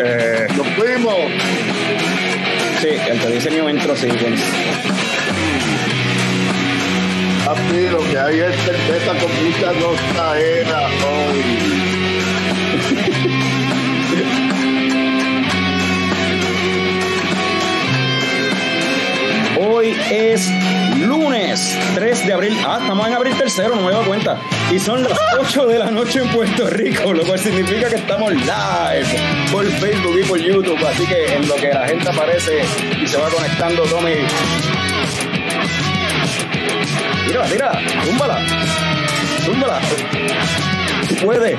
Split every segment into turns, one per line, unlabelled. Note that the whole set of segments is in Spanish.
Eh,
¡Nos fuimos!
sí, el que dice New Intro Sequence.
Papi, lo que hay es cerveza con mucha nostalgia hoy.
Hoy es lunes 3 de abril. Ah, estamos en abril tercero, no me he dado cuenta. Y son las 8 de la noche en Puerto Rico, lo cual significa que estamos live por Facebook y por YouTube. Así que en lo que la gente aparece y se va conectando, Tommy. Tira, tira, túmbala. Túmbala. Tú puedes.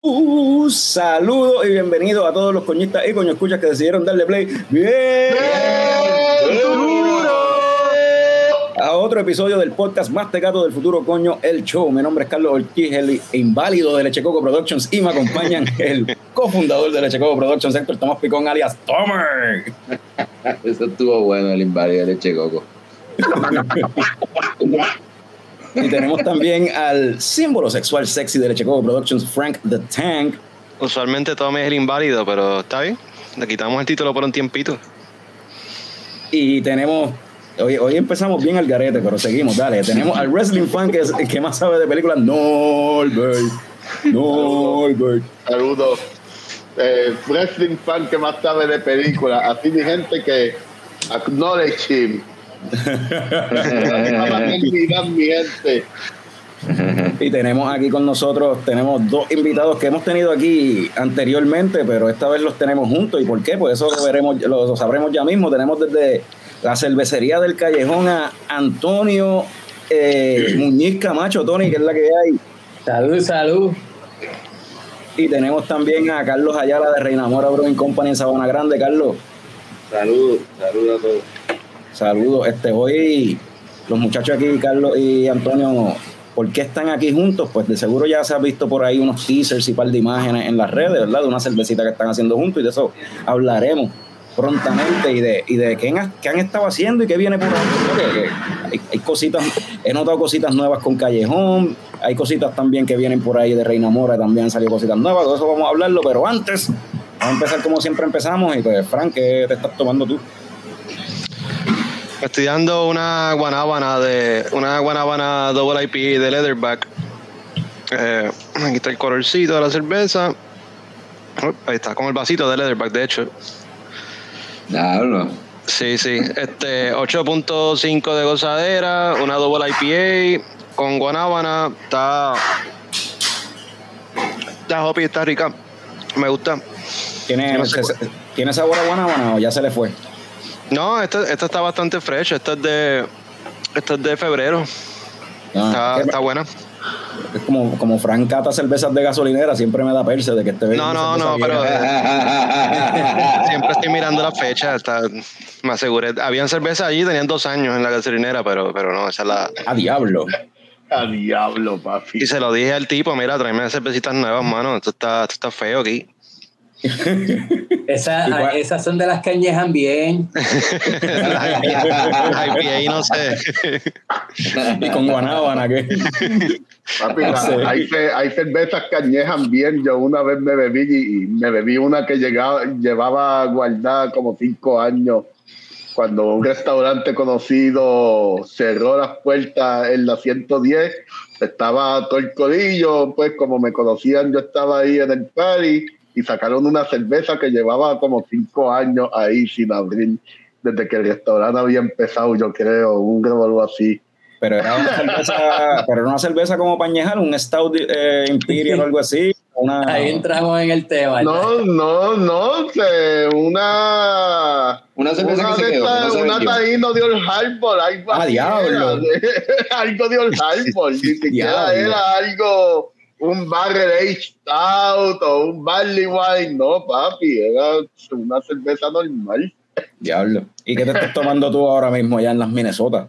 Uh, saludos y bienvenidos a todos los coñistas y coño escuchas que decidieron darle play. ¡Bien! Otro episodio del podcast más tecato del futuro, coño, el show. Mi nombre es Carlos Ortiz, el inválido de Lechecoco Productions, y me acompañan el cofundador de Lechecoco Productions, Héctor Tomás Picón, alias Tomer.
Eso estuvo bueno, el inválido de leche coco.
Y tenemos también al símbolo sexual sexy de Lechecoco Productions, Frank the Tank.
Usualmente Tommy es el inválido, pero está bien. Le quitamos el título por un tiempito.
Y tenemos. Hoy, hoy empezamos bien al garete, pero seguimos, dale. Tenemos al wrestling fan que, es, el que más sabe de películas, Norbert. Norbert.
Saludos. Eh, wrestling fan que más sabe de películas. Así mi gente que acknowledge him.
Y tenemos aquí con nosotros, tenemos dos invitados que hemos tenido aquí anteriormente, pero esta vez los tenemos juntos. ¿Y por qué? Pues eso lo veremos, lo, lo sabremos ya mismo. Tenemos desde la cervecería del Callejón a Antonio eh, Muñiz Camacho, Tony, que es la que hay.
Salud, salud.
Y tenemos también a Carlos Ayala de Reinamora Brewing Company en Sabana Grande. Carlos,
Saludos, saludos a todos.
saludos. Este, hoy los muchachos aquí, Carlos y Antonio, ¿por qué están aquí juntos? Pues de seguro ya se ha visto por ahí unos teasers y par de imágenes en las redes, ¿verdad? De una cervecita que están haciendo juntos y de eso hablaremos prontamente y de, y de qué, han, qué han estado haciendo y qué viene por ahí. Hay, hay cositas, he notado cositas nuevas con Callejón, hay cositas también que vienen por ahí de Reina Mora, también han salido cositas nuevas, de eso vamos a hablarlo, pero antes, vamos a empezar como siempre empezamos y pues Frank, ¿qué te estás tomando tú?
Estoy dando una guanábana de una guanábana double IP de Leatherback. Eh, aquí está el colorcito de la cerveza. Ahí está, con el vasito de Leatherback, de hecho.
Diablo.
Sí, sí. Este 8.5 de gozadera, una double IPA con guanábana. Está. Está hoppy, está rica. Me gusta.
¿Tiene,
No sé
se- ¿tiene sabor a guanábana o ya se le fue?
No, esta, esta está bastante fresh. Esta es de. Esta es de febrero.
Ah,
Está,
¿qué-
está buena.
Es como, como Frank cata cervezas de gasolinera, siempre me da perse de que esté
No, no, no, pero siempre estoy mirando la fecha. Está, me aseguré. Habían cerveza allí, tenían dos años en la gasolinera, pero, pero no, esa es la.
A diablo.
A diablo, papi.
Y se lo dije al tipo, mira, tráeme cervecitas nuevas, mano. Esto está, esto está feo aquí.
Esa- esas son de las que añejan bien.
IPA, no sé.
Y con guanábana, que
Papi,
No sé.
hay, hay cervezas que añejan bien. Yo una vez me bebí y, y me bebí una que llegaba, llevaba guardada como cinco años. Cuando un restaurante conocido cerró las puertas en la 110, estaba todo el codillo, pues como me conocían, yo estaba ahí en el party y sacaron una cerveza que llevaba como cinco años ahí sin abrir, desde que el restaurante había empezado, yo creo, un revolvo así.
pero era una cerveza, pero era una cerveza como pañejar, un Stout eh, Imperial o algo así. Una,
Ahí entramos en el tema.
No, no, no, una.
Una cerveza
una
que se quedó, no
una taíno de Old Harbor, algo
Ah,
así
diablo.
era. algo de Old Harbor, ni siquiera
Diablo.
era algo, un barrel aged stout o un barley wine, no, papi, era una cerveza normal.
Diablo. ¿Y qué te estás tomando tú ahora mismo allá en las Minnesota?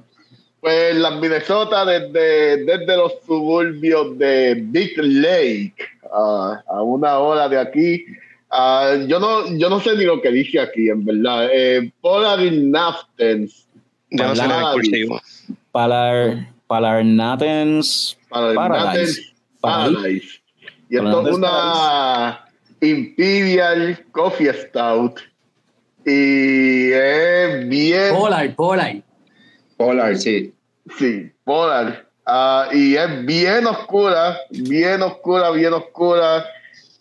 Pues las Minnesota desde, desde los suburbios de Big Lake a, a una hora de aquí. Ah, yo no yo no sé ni lo que dice aquí, en verdad. Eh, Polar Naftens
Yo no sé.
Palar, Paradise.
Paradise. Y esto es una Imperial Coffee Stout. Y es bien.
Polar, Polar.
Polar, sí.
Sí, Polar. Ah, y es bien oscura, bien oscura, bien oscura.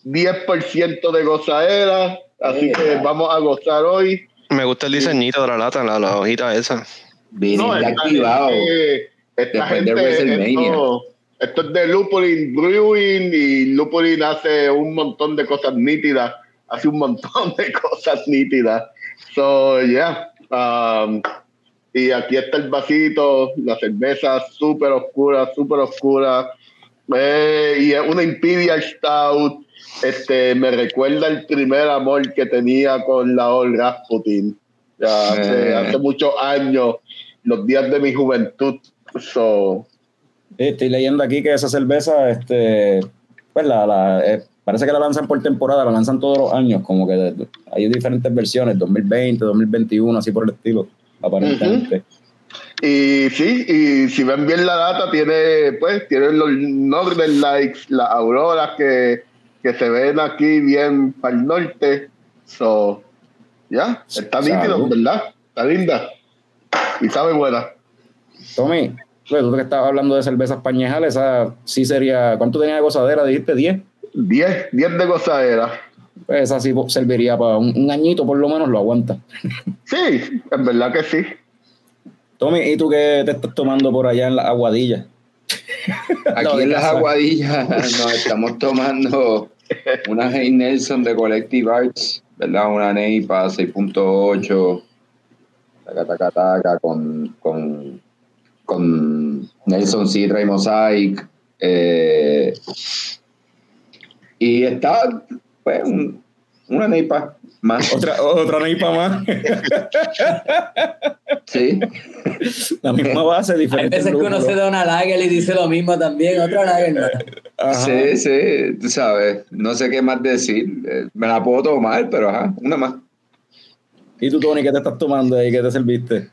10% de gozadera. Así que vamos a gozar hoy.
Me gusta el diseñito de la lata, la, la hojita esa.
No, esta
activado.
gente- esta
Después de
gente,
WrestleMania.
esto, esto es de Lupulin Brewing y Lupulin hace un montón de cosas nítidas. Hace un montón de cosas nítidas. So, yeah. Um, y aquí está el vasito, la cerveza súper oscura, súper oscura. Eh, y es una Imperial Stout. Este, me recuerda el primer amor que tenía con la Old Rasputin. Ya
Eh.
hace muchos años, los días de mi juventud. So,
estoy leyendo aquí que esa cerveza, este, pues la, la, eh, parece que la lanzan por temporada, la lanzan todos los años, como que hay diferentes versiones, 2020, 2021, así por el estilo, aparentemente.
Y sí, y si ven bien la data, tiene, pues, tiene los Northern Lights, las auroras que, que se ven aquí bien para el norte. So, ya, está
Salud.
nítido, ¿verdad? Está linda. Y sabe buena.
Tommy, pues, tú que estabas hablando de cervezas pañejales, esa sí sería, ¿cuánto tenía de gozadera? Dijiste 10.
10, 10 de gozadera.
Pues esa sí serviría para un, un añito, por lo menos lo aguanta.
Sí, en verdad que sí.
Tommy, ¿y tú qué te estás tomando por allá en la aguadilla? Lo
Aquí en las aguadillas nos estamos tomando una Hey Nelson de Collective Arts, ¿verdad? Una Neipa 6.8, taca, taca, taca, con, con, con Nelson Citra y Mosaic. eh, y está, pues, un- una Neipa más.
Otra, otra neipa más.
Sí,
la misma base,
Hay
diferente.
veces que uno se da una lager y dice lo mismo también, otra lager no.
sí, sí, tú sabes. No sé qué más decir. Eh, Me la puedo tomar, pero ajá, una más.
¿Y tú, Tony, qué te estás tomando ahí? ¿Qué te serviste?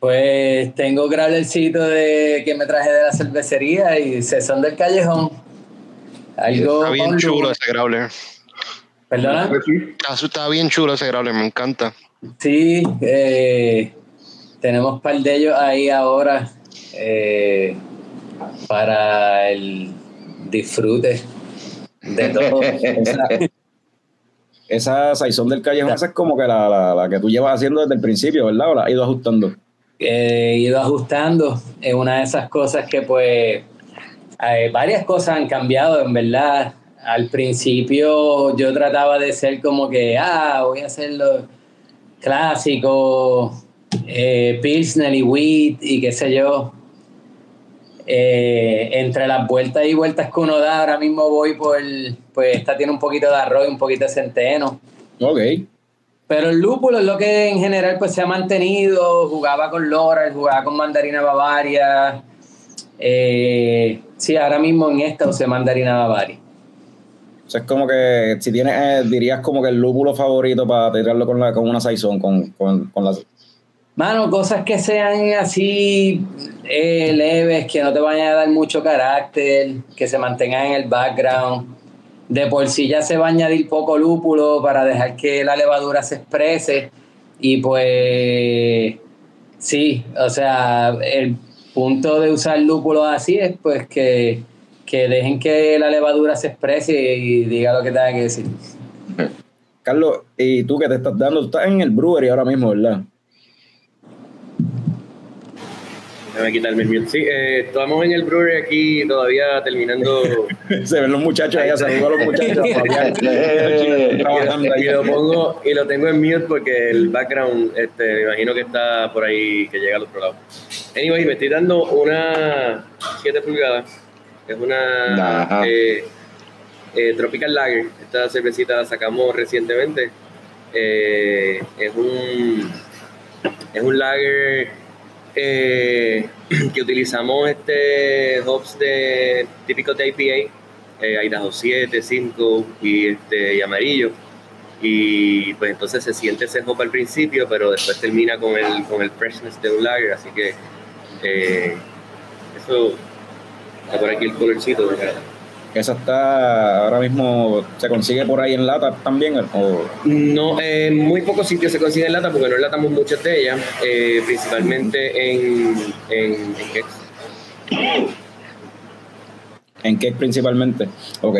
Pues tengo growlercito de que me traje de la cervecería y Cesón del Callejón. Algo
Está bien chulo ese growler.
¿Perdona?
Está, bien chulo ese growler, me encanta.
Sí, eh, tenemos un par de ellos ahí ahora eh, para el disfrute de todo.
Esa, esa saizón del callejón, esa es como que la, la, la que tú llevas haciendo desde el principio, ¿verdad? ¿O la has ido ajustando?
He ido ajustando. Es una de esas cosas que pues eh, varias cosas han cambiado, en verdad. Al principio yo trataba de ser como que, ah, voy a hacer lo clásico, eh, Pilsner y Wheat y qué sé yo. Eh, entre las vueltas y vueltas que uno da, ahora mismo voy por, pues esta tiene un poquito de arroz y un poquito de centeno.
Ok.
Pero el lúpulo es lo que en general pues se ha mantenido. Jugaba con Laurel, jugaba con Mandarina Bavaria. Eh, sí, ahora mismo en esta usé Mandarina Bavaria.
O sea, es como que si tienes, eh, dirías como que el lúpulo favorito para tirarlo con, la, con una saizón, con, con, con las...
Mano, cosas que sean así eh, leves, que no te vayan a dar mucho carácter, que se mantengan en el background. De por sí ya se va a añadir poco lúpulo para dejar que la levadura se exprese. Y pues sí, o sea, el punto de usar lúpulo así es pues que, que dejen que la levadura se exprese y diga lo que tenga que decir.
Carlos, ¿y tú qué te estás dando? Tú estás en el brewery ahora mismo, ¿verdad?
Déjame quitarme el mute. Sí, eh, estamos en el brewery aquí todavía terminando.
Se ven los muchachos ahí, saludo a los muchachos.
y, lo pongo y lo tengo en mute porque el background, este, me imagino que está por ahí, que llega al otro lado. Anyway, me estoy dando una 7 pulgadas. Es una eh, eh, Tropical Lager. Esta cervecita la sacamos recientemente. Es un es un lager eh, que utilizamos este hops de típicos de IPA, eh, Idaho 7, 5 y, este, y amarillo. Y pues entonces se siente ese hop al principio, pero después termina con el, con el freshness de un lager, así que eh, eso está por aquí el colorcito. ¿verdad?
¿Esa está ahora mismo, se consigue por ahí en lata también? O?
No, en muy pocos sitios se consigue en lata porque no enlatamos muchas de ellas, eh, principalmente en, en, en cakes.
En cake principalmente. Ok.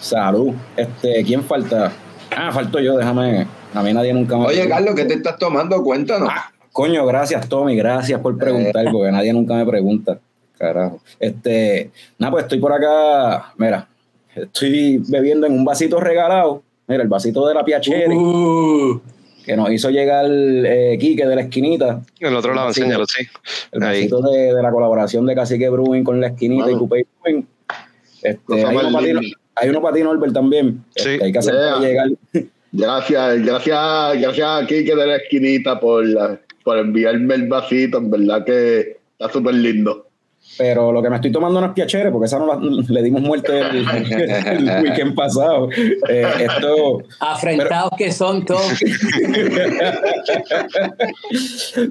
Salud. Este, ¿Quién falta? Ah, falto yo, déjame. A mí nadie nunca me.
Oye, Carlos, ¿qué te estás tomando? Cuéntanos.
Ah, coño, gracias, Tommy. Gracias por preguntar, porque nadie nunca me pregunta. Carajo. Este, nada, pues estoy por acá. Mira, estoy bebiendo en un vasito regalado. Mira, el vasito de la Piachere.
Uh,
Que nos hizo llegar eh, Quique de la esquinita.
El otro lado,
Sí.
enséñalo, sí.
El
Ahí.
vasito de, de la colaboración de Cacique Brewing con la esquinita y. Coupé Brewing. Este, hay, uno para ti,
linda.
hay uno para ti, Norbert, también.
Sí.
Este, hay que hacer
Yeah.
llegar.
Gracias, gracias, gracias a Kike de la esquinita por, por enviarme el vasito, en verdad que está súper lindo.
Pero lo que me estoy tomando no es piachere, porque esa no la- le dimos muerte el, el weekend pasado. Eh, esto,
afrentados que son todos.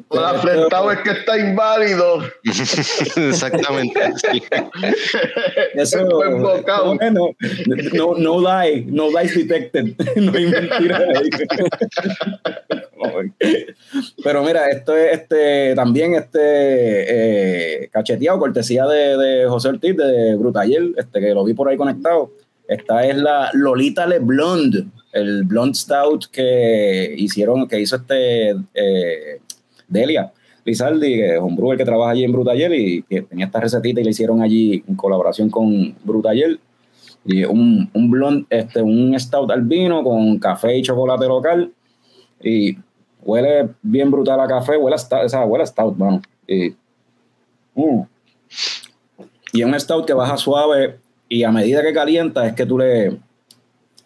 Por afrentado es que está inválido.
Exactamente. sí.
eso
Fue embocado.
bueno, no, no lie, no lies detected. no hay mentira ahí. Pero mira, esto es este también este eh, cacheteado, cortesía de, de José Ortiz de Brutaller, este que lo vi por ahí conectado. Esta es la Lolita Le Blonde, el Blonde Stout que hicieron, que hizo este eh, Delia Lizardi, que es un brewer que trabaja allí en Brutaller y que tenía esta recetita y la hicieron allí en colaboración con Brutaller. Y un, un blonde, este, un stout albino con café y chocolate local. Y huele bien brutal a café, huele a stout, o sea, huele a stout, mano. Y, mm. Y es un stout que baja suave y a medida que calienta es que tú le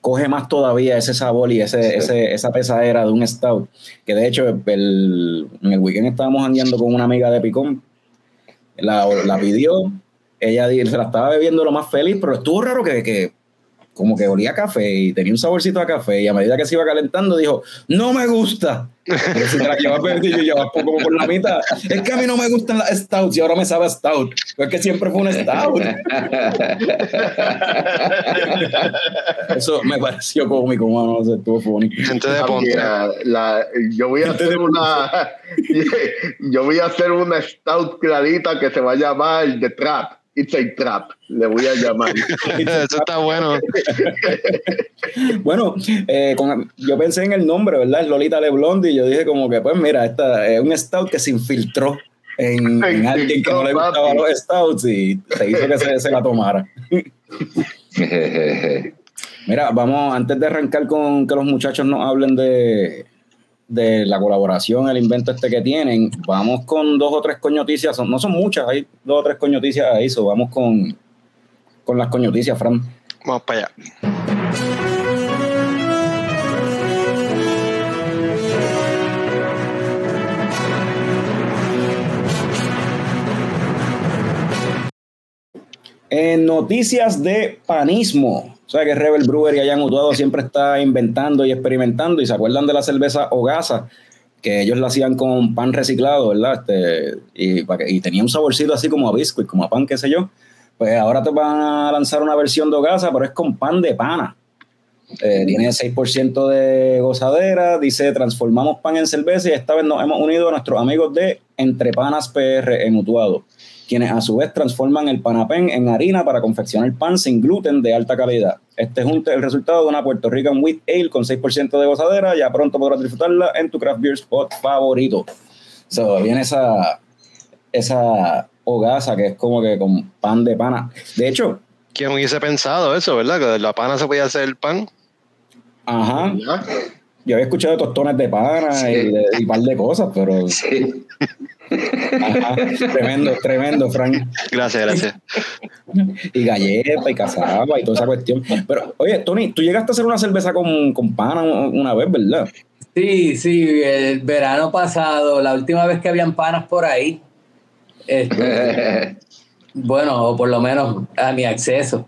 coge más todavía ese sabor y ese,
Sí.
ese- esa pesadera de un stout. Que de hecho el- en el weekend estábamos andando con una amiga de Picón. La, la pidió, ella se la estaba bebiendo lo más feliz, pero estuvo raro que, que como que olía a café y tenía un saborcito a café y a medida que se iba calentando dijo, no me gusta. Pero si te la llevas perdido y llevas como por la mitad, es que a mí no me gustan las stouts y ahora me sabe a stout. Pero es que siempre fue un stout. Eso me pareció cómico, mano, no sé, estuvo funny.
Gente de Ponce.
mira, la- yo voy a hacer una yo voy a hacer una stout clarita que se va a llamar The Trap. It's a Trap, le voy a llamar.
Eso está bueno.
Bueno, eh, con- yo pensé en el nombre, ¿verdad? Lolita Leblond y yo dije como que, pues mira, esta es un stout que se infiltró en, en alguien que no le gustaba los stouts y se hizo que se, se la tomara. Mira, vamos, antes de arrancar con que los muchachos nos hablen de, de la colaboración, el invento este que tienen, vamos con dos o tres coñoticias, no son muchas, hay dos o tres coñoticias ahí, so vamos con, con las coñoticias, Fran.
Vamos para allá.
En noticias de panismo, o sea que Rebel Brewery allá en Utuado siempre está inventando y experimentando y se acuerdan de la cerveza Ogasa, que ellos la hacían con pan reciclado, ¿verdad? Este, y, y tenía un saborcito así como a biscuit, como a pan, qué sé yo. Pues ahora te van a lanzar una versión de Ogasa, pero es con pan de pana. Eh, tiene 6% de gozadera, dice transformamos pan en cerveza y esta vez nos hemos unido a nuestros amigos de Entre Panas PR en Utuado, quienes a su vez transforman el panapén en harina para confeccionar pan sin gluten de alta calidad. Este es un- el resultado de una Puerto Rican Wheat Ale con 6% de gozadera, ya pronto podrás disfrutarla en tu craft beer spot favorito. So, viene esa, esa hogaza que es como que con pan de pana. De hecho,
¿quién hubiese pensado eso, verdad? Que de la pana se podía hacer el pan.
Ajá. Yo había escuchado tostones de pana y, de, un par de cosas, pero. Sí. Tremendo, tremendo, Frank.
Gracias, gracias.
Y galleta y cazaba y toda esa cuestión. Pero, oye, Tony, tú llegaste a hacer una cerveza con, con pana una vez, ¿verdad?
Sí, sí, el verano pasado, la última vez que habían panas por ahí. Este, bueno, o por lo menos a mi acceso.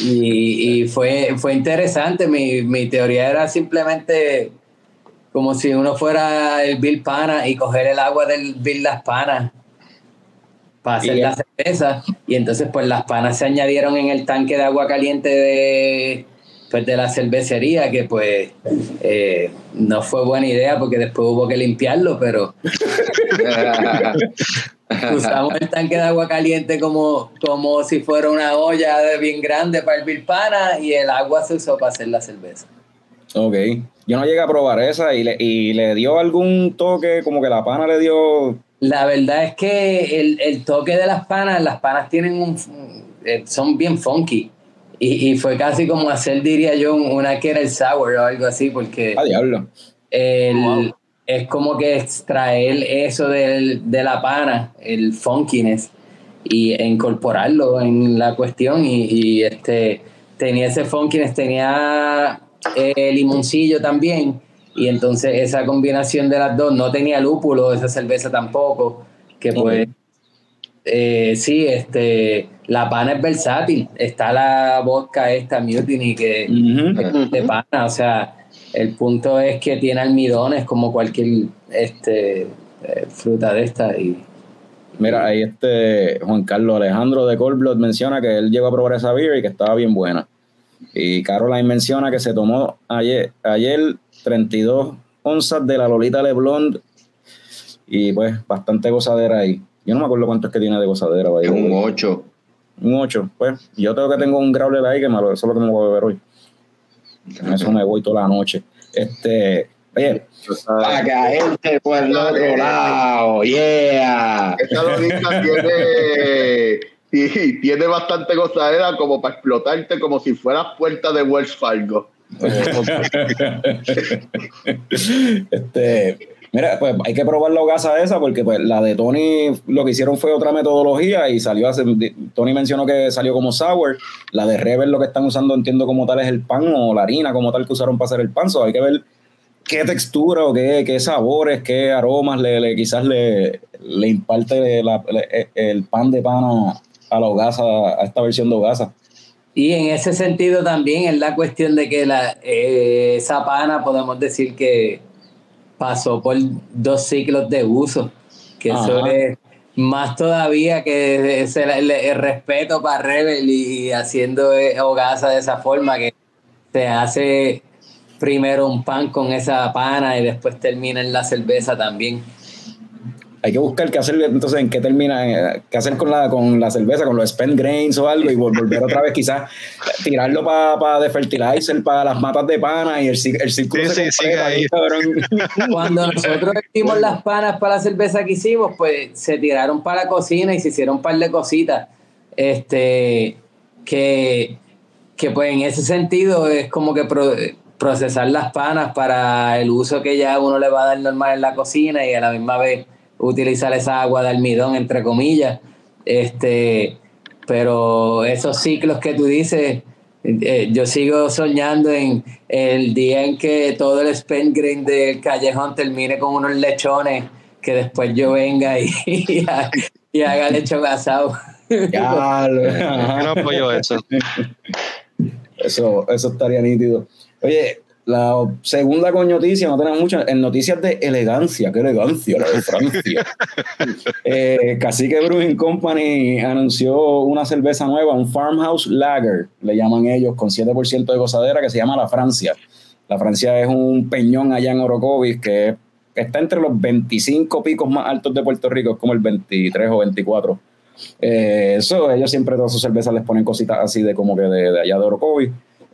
Y, fue, fue interesante. Mi, mi teoría era simplemente como si uno fuera el Bill Pana y coger el agua del Bill Las Panas para hacer la cerveza. Y entonces, pues las panas se añadieron en el tanque de agua caliente de, pues, de la cervecería, que pues eh, no fue buena idea porque después hubo que limpiarlo, pero usamos el tanque de agua caliente como, como si fuera una olla de bien grande para el Pana y el agua se usó para hacer la cerveza.
Ok. Yo no llegué a probar esa y le, y le dio algún toque, como que la pana le dio.
La verdad es que el, el toque de las panas, las panas tienen un. Eh, son bien funky. Y, y, fue casi como hacer, diría yo, una que era el sour o algo así, porque.
Ah, diablo.
El, Es como que extraer eso del, de la pana, el funkiness, y incorporarlo en la cuestión. Y, y este tenía ese funkiness, tenía eh, limoncillo también. Y entonces esa combinación de las dos, no tenía lúpulo, esa cerveza tampoco, que pues eh, sí, este, la pana es versátil. Está la vodka esta Mutiny que de pana, o sea, el punto es que tiene almidones como cualquier este, eh, fruta de esta y
Mira, ahí este Juan Carlos Alejandro de Cold menciona que él llegó a probar esa beer y que estaba bien buena. Y Caroline menciona que se tomó ayer, ayer 32 onzas de la Lolita Leblond y pues bastante gozadera ahí. Yo no me acuerdo cuánto es que tiene de gozadera.
Un 8.
Un 8. Pues yo tengo que tengo un growler ahí que me lo, eso es lo que me voy a beber hoy. Con eso me voy toda la noche. Este, oye.
Para caerte por el otro lado. Yeah.
Esta Lolita tiene y tiene bastante gozadera como para explotarte como si fueras puerta de Wells Fargo.
este, mira, pues hay que probar la hogaza esa porque pues la de Tony lo que hicieron fue otra metodología y salió hace, Tony mencionó que salió como sour, la de Rebel lo que están usando entiendo como tal es el pan o la harina como tal que usaron para hacer el pan, so hay que ver qué textura o qué, qué sabores, qué aromas le, quizás le, le imparte el pan de pan a, la hogaza, a esta versión de hogaza.
Y en ese sentido también es la cuestión de que la, eh, esa pana podemos decir que pasó por dos ciclos de uso, que eso es más todavía que ese, el, respeto para Rebel y haciendo eh, hogaza de esa forma, que se hace primero un pan con esa pana y después termina en la cerveza también
hay que buscar qué hacer, entonces en qué termina, qué hacer con la, con la cerveza, con los spent grains o algo y volver otra vez quizás tirarlo para pa de fertilizer, para las matas de pana y el, el círculo
sí, sí, ahí. Cuando nosotros hicimos las panas para la cerveza que hicimos, pues se tiraron para la cocina y se hicieron un par de cositas, este, que, que pues en ese sentido es como que procesar las panas para el uso que ya uno le va a dar normal en la cocina y a la misma vez utilizar esa agua de almidón, entre comillas. Este, pero esos ciclos que tú dices, eh, yo sigo soñando en el día en que todo el spend green del callejón termine con unos lechones, que después yo venga y, y, haga lechón asado.
Ya,
no apoyo eso.
Eso, eso estaría nítido. Oye, la segunda con noticia, no tenemos muchas, en noticias de elegancia, qué elegancia la de Francia. eh, Cacique Brewing Company anunció una cerveza nueva, un Farmhouse Lager, le llaman ellos, con 7% de gozadera, que se llama La Francia. La Francia es un peñón allá en Orocovis que está entre los 25 picos más altos de Puerto Rico, es como el 23 o 24. Eh, eso, ellos siempre todas sus cervezas les ponen cositas así de como que de, de allá de Orocovis.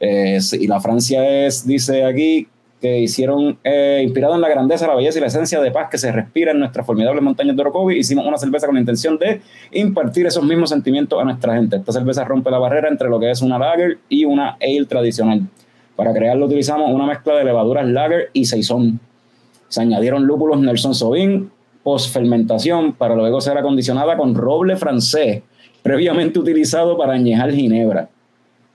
Eh, y la Francia es, dice aquí, que hicieron, eh, inspirado en la grandeza, la belleza y la esencia de paz que se respira en nuestras formidables montañas de Orocovi, hicimos una cerveza con la intención de impartir esos mismos sentimientos a nuestra gente. Esta cerveza rompe la barrera entre lo que es una lager y una ale tradicional. Para crearlo utilizamos una mezcla de levaduras lager y saison. Se añadieron lúpulos Nelson Sauvin post fermentación para luego ser acondicionada con roble francés previamente utilizado para añejar ginebra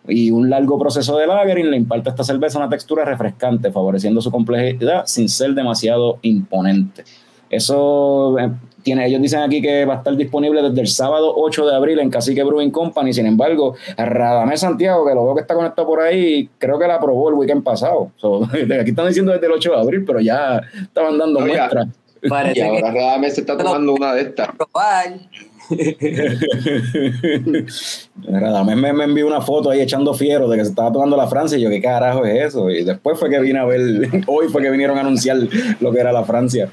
y un largo proceso de lagering le imparte a esta cerveza una textura refrescante, favoreciendo su complejidad sin ser demasiado imponente. Eso eh, tiene, ellos dicen aquí que va a estar disponible desde el sábado 8 de abril en Cacique Brewing Company. Sin embargo, Radamés Santiago, que lo veo que está conectado por ahí, creo que la aprobó el weekend pasado. aquí están diciendo desde el 8 de abril, pero ya estaban dando muestras.
Y ahora Radamés se está tomando una de estas.
Radamés me, me envió una foto ahí echando fiero de que se estaba tomando la Francia y yo, ¿qué carajo es eso? Y después fue que vine a ver, hoy fue que vinieron a anunciar lo que era la Francia.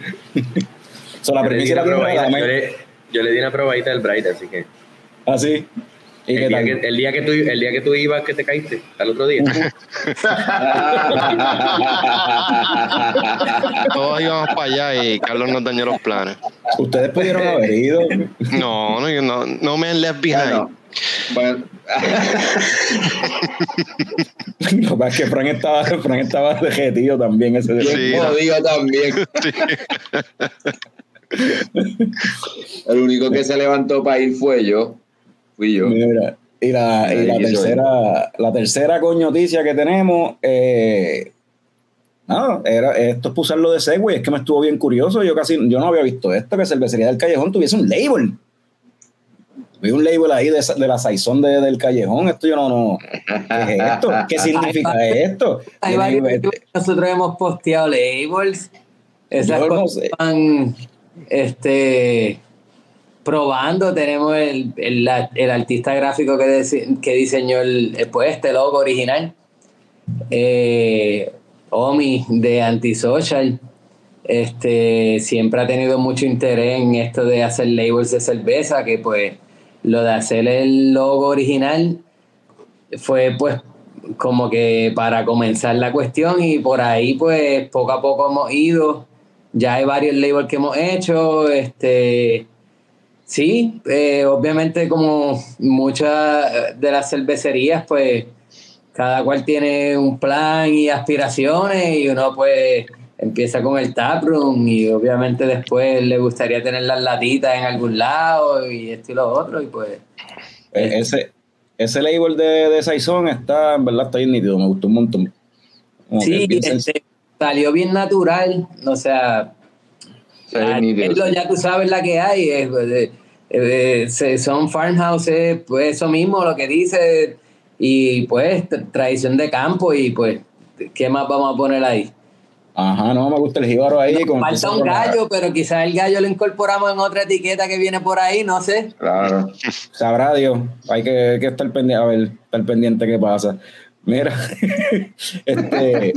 so, la yo, le, yo, le, di una probadita del Bright, así que.
¿Ah, sí?
El, día que, el, día que, tú, el día que tú ibas, que te caíste, al otro día.
Todos íbamos para allá y Carlos nos dañó los planes.
¿Ustedes pudieron haber ido?
No, no, no, no me left behind. Bueno.
Lo que es que Frank estaba, Frank estaba derretido también ese día.
Sí, también. El único que se levantó para ir fue yo. Fui yo.
y la, y la tercera, la tercera noticia que tenemos, eh, no, era, esto es pusarlo de Segway, es que me estuvo bien curioso, yo casi, yo no había visto esto, que Cervecería del Callejón tuviese un label. Vi un label ahí de, de la saizón de, del callejón. Esto yo no, no. ¿Qué es esto? ¿Qué significa esto?
nosotros hemos posteado labels. Esas cosas este, probando. Tenemos el, el, artista gráfico que, que diseñó el, pues, este logo original. Eh, Omi de Antisocial. Este, siempre ha tenido mucho interés en esto de hacer labels de cerveza, que pues lo de hacer el logo original fue pues como que para comenzar la cuestión y por ahí pues poco a poco hemos ido. Ya hay varios labels que hemos hecho, este Sí, eh, obviamente como muchas de las cervecerías, pues cada cual tiene un plan y aspiraciones y uno pues empieza con el taproom y obviamente después le gustaría tener las latitas en algún lado y esto y lo otro y pues...
Eh, ese, ese label de, de Saison está, en verdad, está bien nítido, me gustó un montón.
sí, este, salió bien natural, o sea, ya tú sabes la que hay, es, eh, eh, son farmhouses, pues eso mismo lo que dice, y pues tradición de campo, y pues, ¿qué más vamos a poner ahí?
Ajá, no, me gusta el jíbaro ahí.
Con falta un gallo, pero quizás el gallo lo incorporamos en otra etiqueta que viene por ahí, no sé.
Claro. Sabrá Dios. Hay que, que estar pendiente, a ver, estar pendiente qué pasa. Mira, este,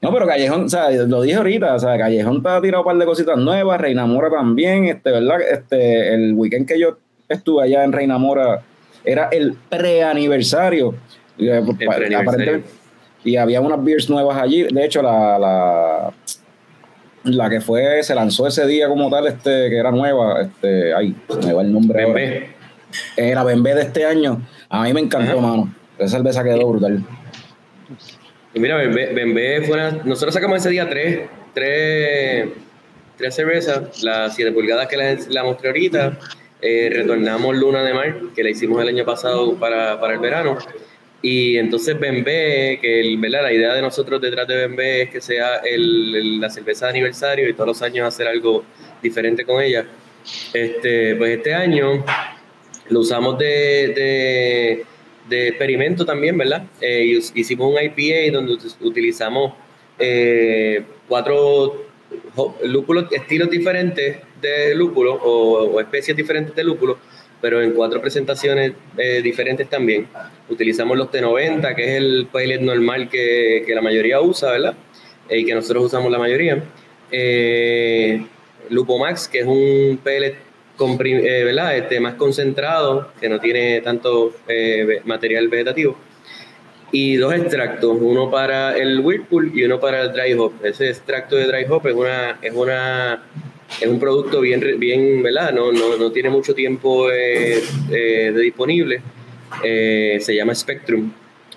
no, pero Callejón, o sea, lo dije ahorita, o sea, Callejón está tirado un par de cositas nuevas, Reina Mora también, este, ¿verdad? Este, el weekend que yo estuve allá en Reina Mora era el preaniversario. Eh, pre y había unas beers nuevas allí. De hecho, la, la, la, que fue, se lanzó ese día como tal, este, que era nueva, este, ay, me va el nombre. Bembe. Era Bembe de este año. A mí me encantó, mano. Esa cerveza quedó brutal.
Mira, Bembe fue nosotros sacamos ese día tres, tres, tres cervezas, las 7 pulgadas que la, mostré ahorita. Eh, retornamos Luna de Mar, que la hicimos el año pasado para, para el verano. Y entonces Bembe, que el, la idea de nosotros detrás de Bembe es que sea el, la cerveza de aniversario y todos los años hacer algo diferente con ella. Este, pues este año lo usamos de de experimento también, ¿verdad? Eh, hicimos un IPA donde utilizamos eh, cuatro lúpulos, estilos diferentes de lúpulo o, especies diferentes de lúpulo, pero en cuatro presentaciones eh, diferentes también. Utilizamos los T90, que es el pellet normal que, que la mayoría usa, ¿verdad? y que nosotros usamos la mayoría. Lupo Max, que es un pellet eh, ¿verdad? Este, más concentrado, que no tiene tanto eh, material vegetativo. y dos extractos, uno para el Whirlpool y uno para el Dry Hop. Ese extracto de Dry Hop es una es una es un producto bien bien, ¿verdad? No no, no tiene mucho tiempo eh, eh, disponible. Eh, se llama Spectrum.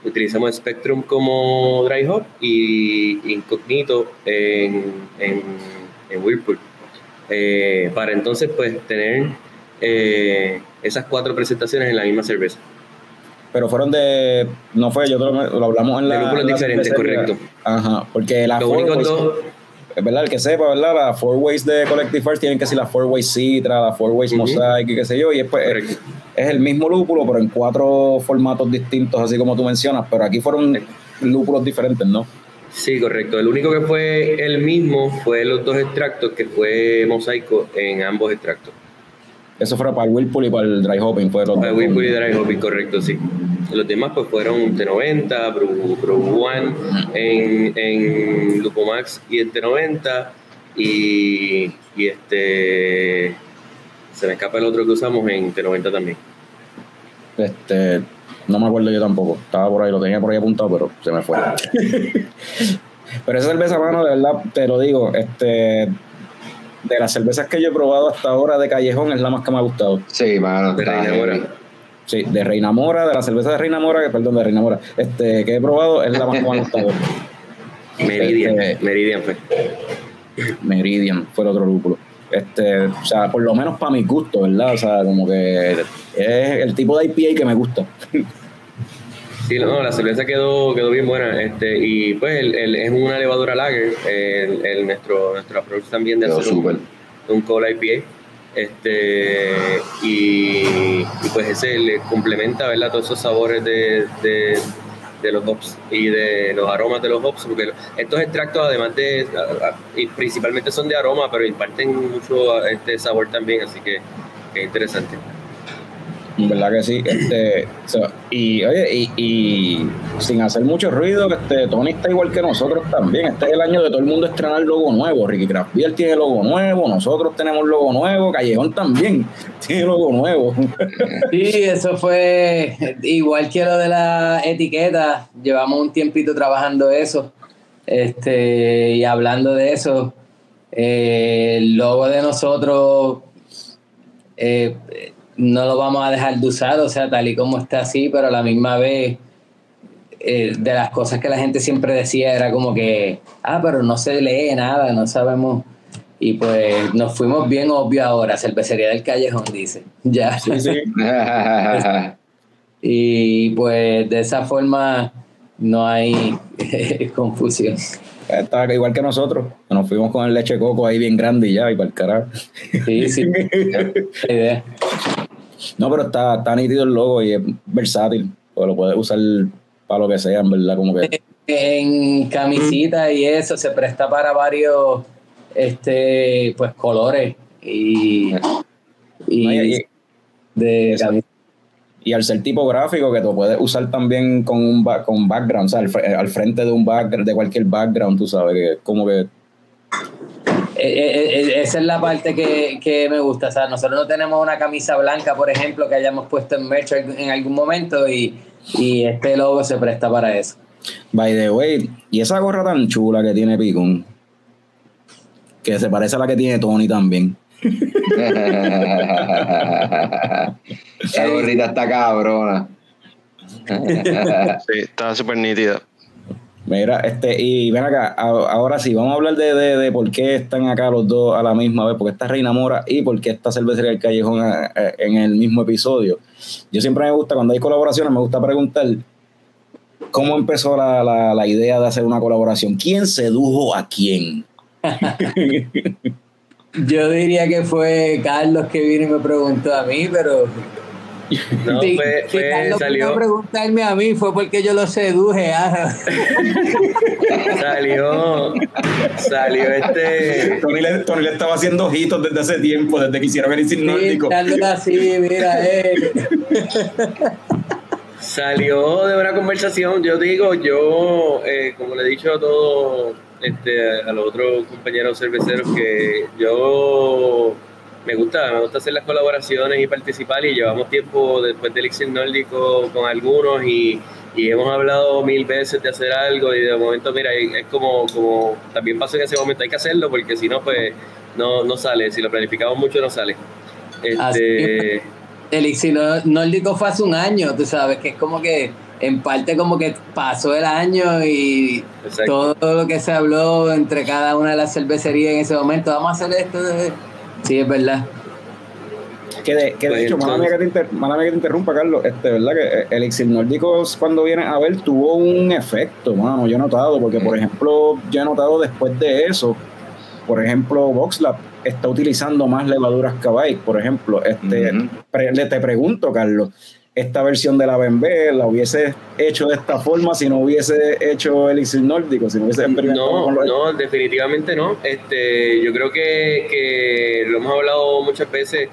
Utilizamos Spectrum como Dry Hop y Incognito en, en, en Whirlpool. Para entonces pues tener esas cuatro presentaciones en la misma cerveza
pero fueron de. No fue, yo lo, hablamos en la.
De diferentes, correcto.
Ajá, porque la Four Ways. Es verdad, el que sepa, ¿verdad? Las Four Ways de Collective Arts tienen que ser la Four Ways Citra, la Four Ways Mosaic y qué sé yo, y después es, es, el mismo lúpulo, pero en cuatro formatos distintos, así como tú mencionas, pero aquí fueron lúpulos diferentes, ¿no?
Sí, correcto. El único que fue el mismo fue los dos extractos, que fue mosaico en ambos extractos.
Eso fue para el Whirlpool y para el Dry Hopping. Fue
para el Whirlpool y Dry Hopping, correcto, sí. Los demás pues fueron T90, Pro, One, en, en Lupomax y en T90 y, y este se me escapa el otro que usamos en T90 también.
Este, no me acuerdo yo tampoco. Estaba por ahí, lo tenía por ahí apuntado, pero se me fue. pero esa cerveza, mano, de verdad, te lo digo, este, de las cervezas que yo he probado hasta ahora de Callejón es la más que me ha gustado.
Sí, mano.
De Reina Mora.
Sí, de Reina Mora, de la cerveza de Reina Mora, que perdón, de Reina Mora, este, que he probado es la más que me ha gustado.
Meridian, este, Meridian fue.
Meridian fue el otro lúpulo. Este, o sea, por lo menos para mi gusto, ¿verdad? O sea, como que es el tipo de IPA que me gusta.
Sí, no, la cerveza quedó, quedó bien buena. Este, y pues el, es una levadura lager. El, el nuestro, nuestro approach también de hacer un, un cola IPA. Este, y, pues ese le complementa ¿verdad? todos esos sabores de, de, de, los hops y de los aromas de los hops, porque estos extractos además de, y principalmente son de aroma, pero imparten mucho este sabor también, así que, es interesante.
¿Verdad que sí? Este, y oye, y, y, sin hacer mucho ruido, este, Tony está igual que nosotros también. Este es el año de todo el mundo estrenar logo nuevo. Ricky Craft Beer tiene logo nuevo, nosotros tenemos logo nuevo, Callejón también tiene logo nuevo.
Sí, eso fue igual que lo de la etiqueta. Llevamos un tiempito trabajando eso. Este, y hablando de eso, eh, el logo de nosotros. Eh, no lo vamos a dejar de usar, o sea, tal y como está así, pero a la misma vez, eh, de las cosas que la gente siempre decía era como que, ah, pero no se lee nada, no sabemos. Y pues nos fuimos bien obvio ahora, cervecería del callejón, dice. Ya. Sí, sí. y pues de esa forma no hay confusión.
Está igual que nosotros, nos fuimos con el leche coco ahí bien grande y ya, y para el carajo. Sí, sí. idea. No, pero está, está nítido el logo y es versátil. Pues lo puedes usar para lo que sea, en verdad, como que.
En camisita y eso se presta para varios este pues colores y, y,
de y al ser tipográfico que tú puedes usar también con un con background, o sea, al, frente de un background, de cualquier background, tú sabes, que como que
esa es la parte que, me gusta. O sea, nosotros no tenemos una camisa blanca, por ejemplo, que hayamos puesto en merch en algún momento y, este logo se presta para eso.
By the way, y esa gorra tan chula que tiene Picón, que se parece a la que tiene Tony también.
Esa gorrita está cabrona.
sí, está súper nítida.
Mira, este, y ven acá, ahora sí, vamos a hablar de, de, por qué están acá los dos a la misma vez, porque está Reina Mora y por qué está Cervecería del Callejón eh, eh, en el mismo episodio. Yo siempre me gusta, cuando hay colaboraciones, me gusta preguntar cómo empezó la, la, la idea de hacer una colaboración. ¿Quién sedujo a quién?
Yo diría que fue Carlos que vino y me preguntó a mí, pero
no, fue, fue Carlos salió.
preguntarme a mí fue porque yo lo seduje. Ah.
salió, salió este.
Tony le, Tony le, estaba haciendo ojitos desde hace tiempo, desde que hicieron el sin nórdico.
así, mira, eh.
Salió de una conversación, yo digo, yo, eh, como le he dicho a todos, este, a los otros compañeros cerveceros, que yo me gusta, me gusta hacer las colaboraciones y participar y llevamos tiempo después del Elixir Nórdico con algunos y, y hemos hablado mil veces de hacer algo y de momento, mira, es como, como también pasó en ese momento, hay que hacerlo porque si no, pues no, no sale, si lo planificamos mucho no sale.
Este... Elixir nórdico fue hace un año, tú sabes, que es como que en parte como que pasó el año y todo lo que se habló entre cada una de las cervecerías en ese momento, vamos a hacer esto. Sí, es verdad.
Que de, que de pues hecho, que, te que te interrumpa, Carlos, este, ¿verdad? Que Elixir Nórdico cuando viene a ver tuvo un efecto, mano, yo he notado, porque por ejemplo, yo he notado después de eso, por ejemplo, VoxLab está utilizando más levaduras Kabay, por ejemplo. Este, te pregunto, Carlos, esta versión de la BMB la hubiese hecho de esta forma si no hubiese hecho Elixir Nórdico, si no hubiese
No, no, definitivamente no. Este, yo creo que, que lo hemos hablado muchas veces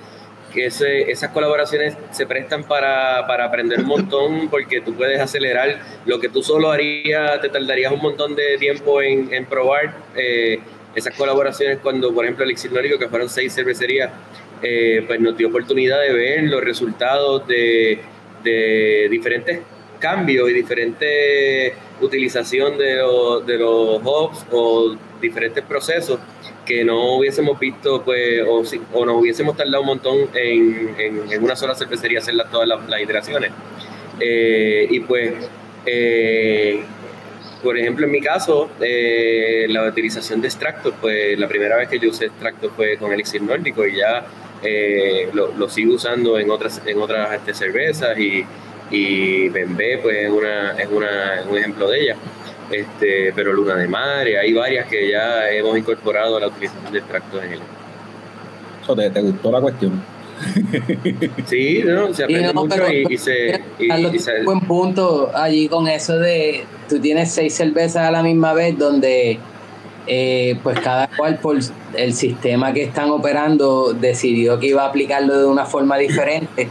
que esas colaboraciones se prestan para, aprender un montón porque tú puedes acelerar lo que tú solo harías, te tardarías un montón de tiempo en, probar eh, esas colaboraciones cuando, por ejemplo, el Nórdico, que fueron seis cervecerías, eh, pues nos dio oportunidad de ver los resultados de, de diferentes cambios y diferente utilización de, de los hops o diferentes procesos que no hubiésemos visto, pues, o, o nos hubiésemos tardado un montón en, en, una sola cervecería hacer todas las, iteraciones. Eh, y pues, eh, por ejemplo, en mi caso, la utilización de extractos, pues la primera vez que yo usé extractos fue con Elixir Nórdico y ya lo, lo, sigo usando en otras, en otras este, cervezas y, y Bembé, pues, es, una, es, una, es un ejemplo de ella este, pero Luna de Madre, hay varias que ya hemos incorporado a la utilización de extractos en él.
Eso te, gustó la cuestión.
sí, no, se aprende mucho y, se,
y, buen punto allí con eso de tú tienes seis cervezas a la misma vez donde eh, pues cada cual por el sistema que están operando decidió que iba a aplicarlo de una forma diferente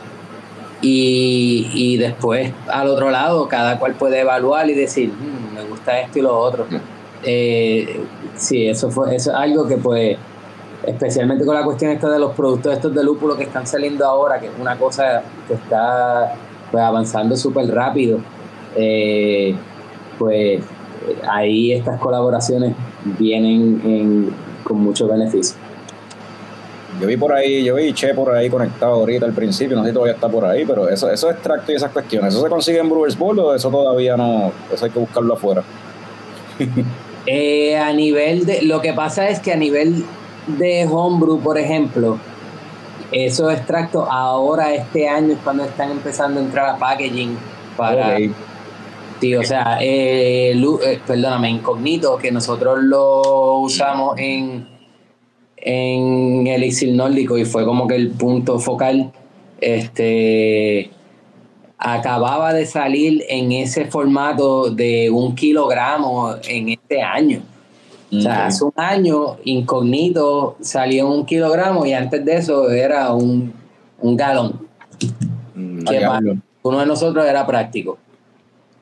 y, y después al otro lado cada cual puede evaluar y decir hmm, esto y lo otro. Eh, sí, eso fue eso es algo que pues, especialmente con la cuestión esta de los productos estos de lúpulo que están saliendo ahora, que es una cosa que está pues, avanzando súper rápido, eh, pues ahí estas colaboraciones vienen con mucho beneficio.
Yo vi por ahí, yo vi Che por ahí conectado ahorita al principio, no sé si todavía está por ahí, pero eso, eso extracto y esas cuestiones, ¿eso se consigue en Brewers Bowl o eso todavía no? Eso hay que buscarlo afuera.
Eh, a nivel de. Lo que pasa es que a nivel de homebrew, por ejemplo, esos extractos ahora este año es cuando están empezando a entrar a packaging para. Sí, o sea, eh, eh, perdóname, incógnito, que nosotros lo usamos en en el Elixir Nórdico y fue como que el punto focal. Este acababa de salir en ese formato de un kilogramo en este año. O sea, hace un año incógnito salió un kilogramo y antes de eso era un, un galón. Mm, que para uno de nosotros era práctico.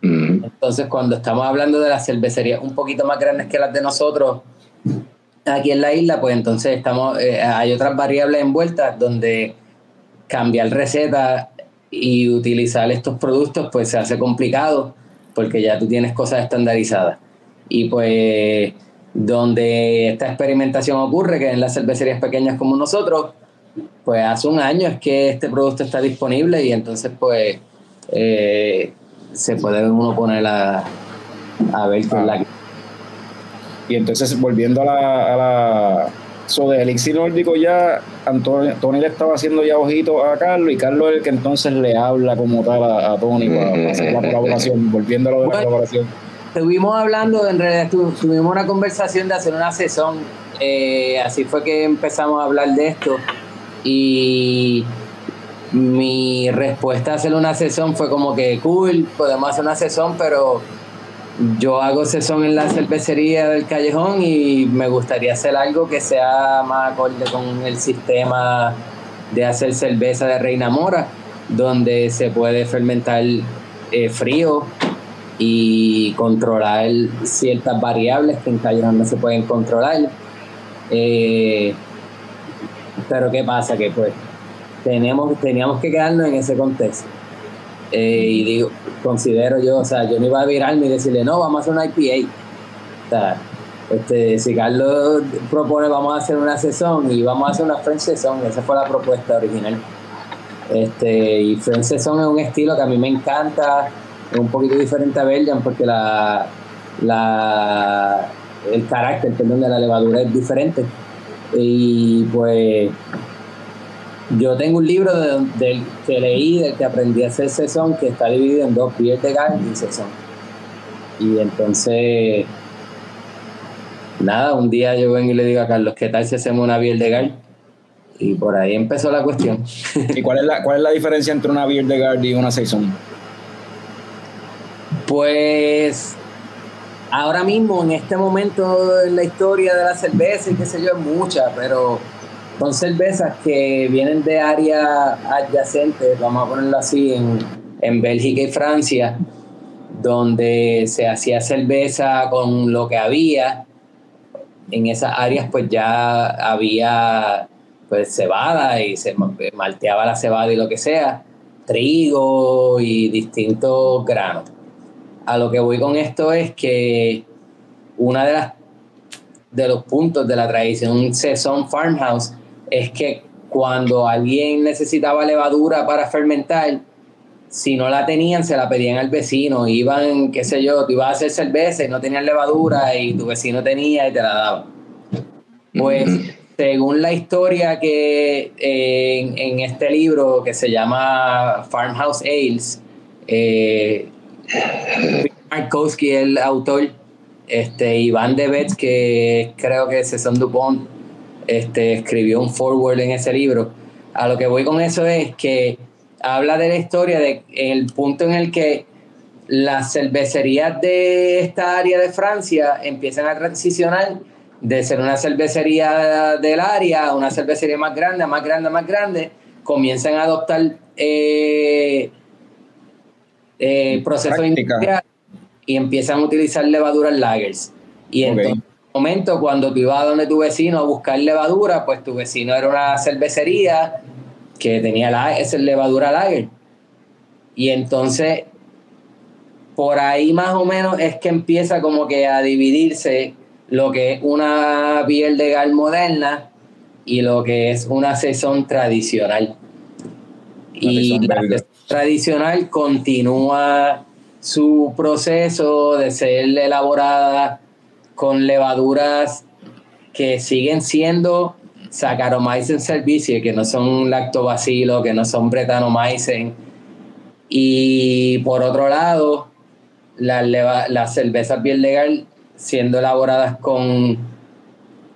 Entonces, cuando estamos hablando de las cervecerías un poquito más grandes que las de nosotros, aquí en la isla, pues entonces estamos, eh, hay otras variables envueltas donde cambiar receta y utilizar estos productos pues se hace complicado porque ya tú tienes cosas estandarizadas. Y pues donde esta experimentación ocurre, que en las cervecerías pequeñas como nosotros, pues hace un año es que este producto está disponible y entonces pues eh, se puede uno poner a, a ver qué es la que
y entonces, volviendo a la, a la so de Elixir Nórdico ya, Antonio, Tony le estaba haciendo ya ojitos a Carlos y Carlos es el que entonces le habla como tal a, Tony para, hacer la colaboración, volviendo a lo de la colaboración.
Estuvimos hablando, en realidad tuvimos una conversación de hacer una sesión, eh, así fue que empezamos a hablar de esto y mi respuesta a hacer una sesión fue como que cool, podemos hacer una sesión, pero yo hago sesión en la cervecería del callejón y me gustaría hacer algo que sea más acorde con el sistema de hacer cerveza de Reina Mora, donde se puede fermentar eh, frío y controlar ciertas variables que en callejón no se pueden controlar. Eh, pero ¿qué pasa? Que pues tenemos, teníamos que quedarnos en ese contexto. Eh, y digo, considero yo, o sea, yo no iba a virarme y decirle, no, vamos a hacer una IPA. Este, si Carlos propone, vamos a hacer una sesión y vamos a hacer una French session, esa fue la propuesta original. Este, y French session es un estilo que a mí me encanta, es un poquito diferente a Belgian porque la, la, el carácter perdón, de la levadura es diferente. Y pues yo tengo un libro del que leí, del que aprendí a hacer sesón, que está dividido en dos, pies de gal y sesón. Y entonces, nada, un día yo vengo y le digo a Carlos, ¿qué tal si hacemos una biel de gal? Y por ahí empezó la cuestión.
¿Y cuál es la, cuál es la diferencia entre una biel de gal y una sesón?
Pues ahora mismo, en este momento en la historia de la cerveza y qué sé yo, es mucha, pero son cervezas que vienen de áreas adyacentes, vamos a ponerlo así, en, en Bélgica y Francia, donde se hacía cerveza con lo que había. En esas áreas pues ya había pues cebada y se malteaba la cebada y lo que sea, trigo y distintos granos. A lo que voy con esto es que una de las de los puntos de la tradición Saison Farmhouse es que cuando alguien necesitaba levadura para fermentar, si no la tenían, se la pedían al vecino. Iban, qué sé yo, tú ibas a hacer cerveza y no tenían levadura y tu vecino tenía y te la daba. Pues, según la historia que en, este libro que se llama Farmhouse Ales, eh, Markowski, el autor, este, Iván Debets, que creo que es Saison Dupont, este, escribió un forward en ese libro. A lo que voy con eso es que habla de la historia de el punto en el que las cervecerías de esta área de Francia empiezan a transicionar de ser una cervecería del área a una cervecería más grande, más grande, más grande, comienzan a adoptar eh, eh, procesos industriales y empiezan a utilizar levaduras lagers. Y entonces momento cuando tú ibas a donde tu vecino a buscar levadura, pues tu vecino era una cervecería que tenía la, esa levadura lager. Y entonces, por ahí más o menos es que empieza como que a dividirse lo que es una piel de gal moderna y lo que es una sesión tradicional. y la tradicional continúa su proceso de ser elaborada con levaduras que siguen siendo Saccharomyces cerevisiae, que no son lactobacilo, que no son bretanomyces. Y por otro lado, las, las cervezas bien legal siendo elaboradas con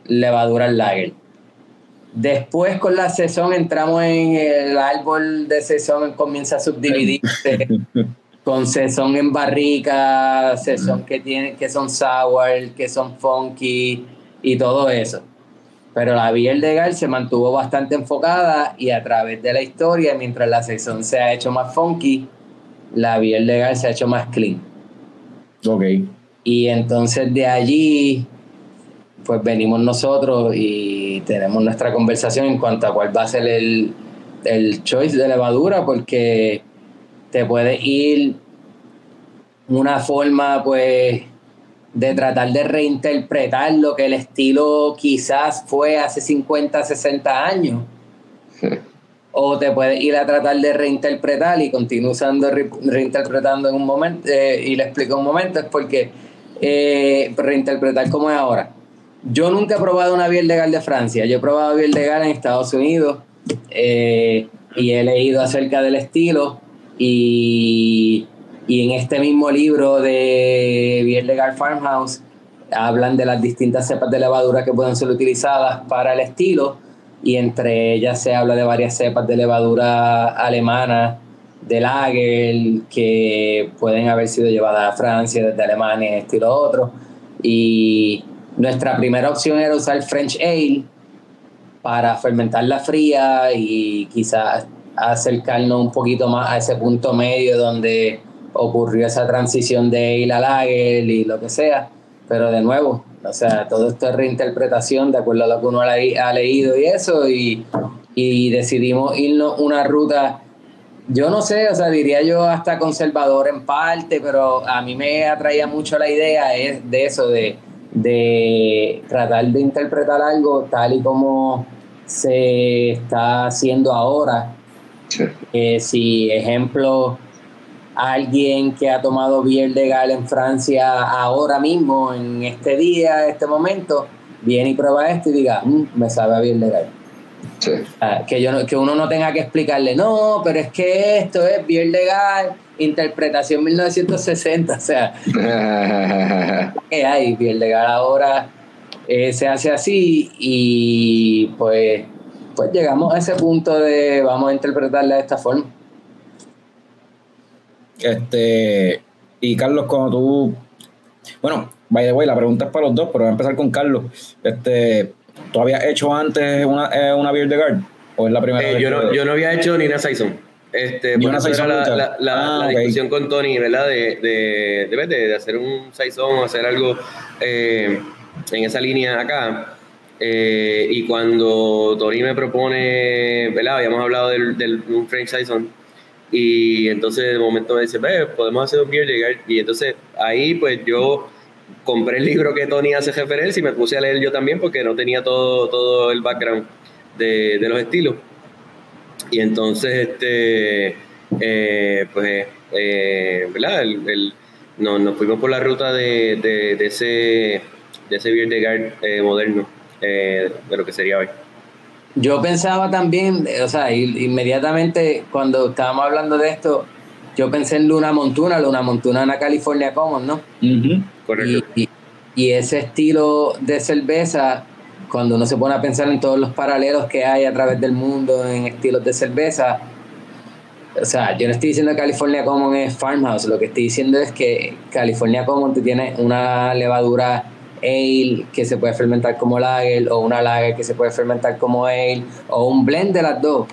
levaduras lager. Después con la sesión entramos en el árbol de sesión, comienza a subdividirse con sesón en barrica, sesón que tiene, que son sour, que son funky y todo eso. Pero la Biel legal se mantuvo bastante enfocada y a través de la historia, mientras la sesión se ha hecho más funky, la Biel legal se ha hecho más clean.
Ok.
Y entonces de allí, pues venimos nosotros y tenemos nuestra conversación en cuanto a cuál va a ser el, el choice de levadura, porque te puedes ir una forma pues de tratar de reinterpretar lo que el estilo quizás fue hace 50, 60 años. O te puedes ir a tratar de reinterpretar y continuar usando, reinterpretando en un momento, eh, y le explico un momento, es porque eh, reinterpretar como es ahora. Yo nunca he probado una biel legal de Francia, yo he probado biel legal en Estados Unidos eh, y he leído acerca del estilo y, en este mismo libro de Bien Farmhouse hablan de las distintas cepas de levadura que pueden ser utilizadas para el estilo y entre ellas se habla de varias cepas de levadura alemana de lager que pueden haber sido llevadas a Francia desde Alemania estilo otro. Y nuestra primera opción era usar French Ale para fermentarla fría y quizás acercarnos un poquito más a ese punto medio donde ocurrió esa transición de a Lager y lo que sea. Pero de nuevo, o sea, todo esto es reinterpretación de acuerdo a lo que uno ha leído y eso, y, y decidimos irnos una ruta yo no sé, o sea, diría yo hasta conservador en parte, pero a mí me atraía mucho la idea de eso, de, de tratar de interpretar algo tal y como se está haciendo ahora. Eh, si, ejemplo, alguien que ha tomado Biel de Gal en Francia ahora mismo, en este día, este momento, viene y prueba esto y diga, mm, me sabe a Biel de Gal. Ah, que, yo que uno no tenga que explicarle, no, pero es que esto es bien legal, interpretación 1960, o sea, que hay bien legal ahora eh, se hace así y pues, pues llegamos a ese punto de vamos a interpretarla de esta forma.
Este, y Carlos, cuando tú, bueno, by the way, la pregunta es para los dos, pero voy a empezar con Carlos. Este, ¿Tú habías hecho antes una, eh, una Beard de Guard? ¿O es la primera
eh,
vez?
Yo no, yo no había hecho ni una Saison. Este, una Saison la, la, la, ah, discusión con Tony, ¿verdad? De, de, de, de hacer un Saison o hacer algo eh, en esa línea acá. Eh, y cuando Tony me propone, ¿verdad? Habíamos hablado del, del un French Saison. Y entonces de momento me dice, Ve, podemos hacer un de Guard. Y entonces ahí pues yo compré el libro que Tony hace referencia y me puse a leer yo también porque no tenía todo, todo el background de, los estilos. Y entonces, este, eh, pues, eh, ¿verdad? nos fuimos por la ruta de, de, ese, de ese Beer de Guard eh, de lo que sería hoy.
Yo pensaba también, o sea, inmediatamente cuando estábamos hablando de esto, yo pensé en Luna Montuna, Luna Montuna en la California Commons, ¿no? Y, ese estilo de cerveza, cuando uno se pone a pensar en todos los paralelos que hay a través del mundo en estilos de cerveza, o sea, yo no estoy diciendo que California Common es farmhouse, lo que estoy diciendo es que California Common tiene una levadura ale que se puede fermentar como lager o una lager que se puede fermentar como ale o un blend de las dos.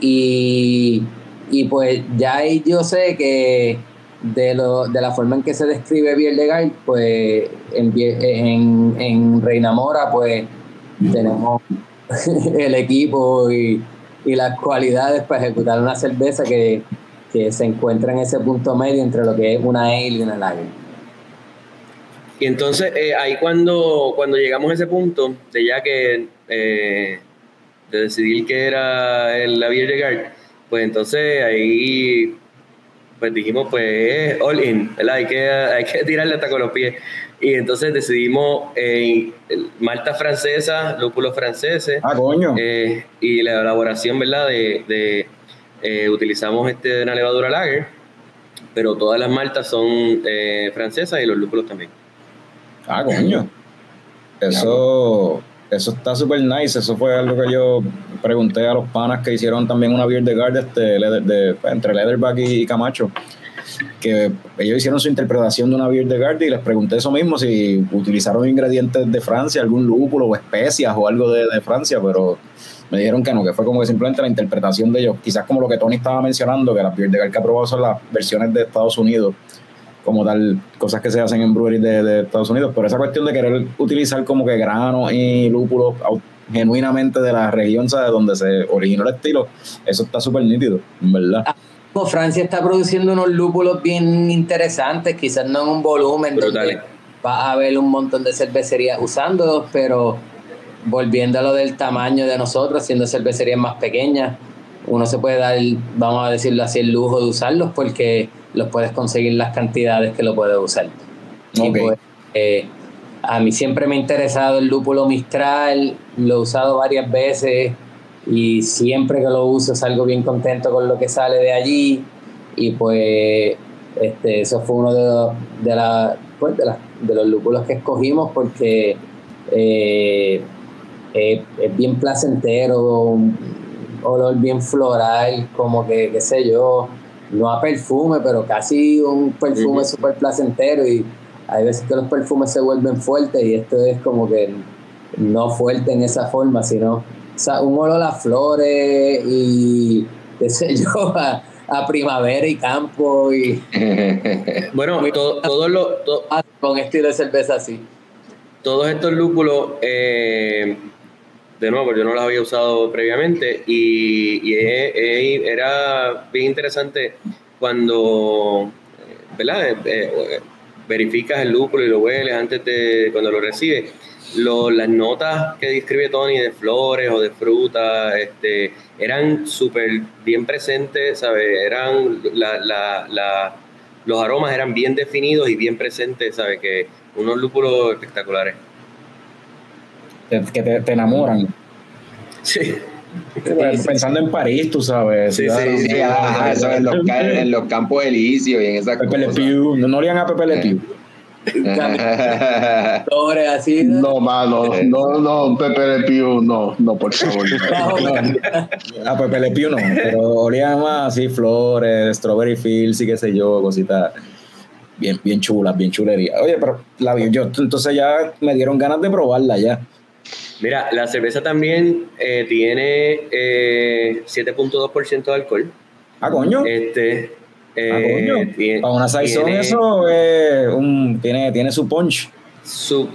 Y, y pues ya ahí yo sé que de, lo, de la forma en que se describe Biel de pues en, en, en Reina Mora, pues tenemos el equipo y, las cualidades para ejecutar una cerveza que, se encuentra en ese punto medio entre lo que es una ale y una lager.
Y entonces eh, ahí cuando, cuando llegamos a ese punto de ya que eh, de decidir qué era la Biel de pues entonces ahí pues dijimos, pues all in, ¿verdad? Hay que, hay que tirarle hasta con los pies. Y entonces decidimos eh, malta francesa, lúpulos franceses.
Ah, coño.
Eh, y la elaboración, ¿verdad? De, de eh, utilizamos este, una levadura lager, pero todas las maltas son francesas y los lúpulos también.
Ah, coño. Eso, eso está súper nice. Eso fue algo que yo pregunté a los panas que hicieron también una beer de guard este, de, entre Leatherback y, Camacho, que ellos hicieron su interpretación de una beer de guard y les pregunté eso mismo, si utilizaron ingredientes de Francia, algún lúpulo o especias o algo de, Francia, pero me dijeron que no, que fue como que simplemente la interpretación de ellos, quizás como lo que Tony estaba mencionando, que las beer de guard que ha probado son las versiones de Estados Unidos como tal, cosas que se hacen en breweries de, de, Estados Unidos, pero esa cuestión de querer utilizar como que granos y lúpulos genuinamente de la región, de donde se originó el estilo, eso está súper nítido, en verdad. Ah,
Francia está produciendo unos lúpulos bien interesantes, quizás no en un volumen donde va a haber un montón de cervecerías usándolos, pero volviendo a lo del tamaño de nosotros, siendo cervecerías más pequeñas, uno se puede dar, vamos a decirlo así, el lujo de usarlos porque los puedes conseguir las cantidades que lo puedes usar. Pues, eh, a mí siempre me ha interesado el lúpulo Mistral, lo he usado varias veces y siempre que lo uso salgo bien contento con lo que sale de allí y pues este, eso fue uno de, de, la, pues, de, los lúpulos que escogimos porque eh, es bien placentero, un olor bien floral, como que, qué sé yo, no a perfume, pero casi un perfume súper placentero y hay veces que los perfumes se vuelven fuertes y esto es como que no fuerte en esa forma, sino un olor a flores y qué sé yo, a, primavera y campo y
bueno, todo, lo
con estilo de cerveza así.
Todos estos lúpulos, eh, de nuevo, yo no las había usado previamente y, era bien interesante cuando, ¿verdad? Eh, eh, verificas el lúpulo y lo hueles antes de cuando lo recibes. las notas que describe Tony de flores o de frutas este, eran súper bien presentes, ¿sabes? Eran los aromas eran bien definidos y bien presentes, ¿sabes? Que unos lúpulos espectaculares
que te, enamoran.
Sí.
Pensando en París, tú sabes.
Sí, sí, sí. en, los, en, los, campos elíseos y en esa
Pepe Le Pew. No, no le a Pepe Le Pew.
así.
No, mano, no, no, Pepe Le Pew, no, no, por favor.
a Pepe Le Pew no, pero olía más así flores, strawberry fields y qué sé yo, cositas bien, bien chulas, bien chulería. Oye, pero la vi yo, entonces ya me dieron ganas de probarla ya.
Mira, la cerveza también eh, tiene eh, 7.2% de alcohol.
Ah, coño.
Este,
eh, ah, coño. Para una saison eso un, tiene, tiene su punch.
Su,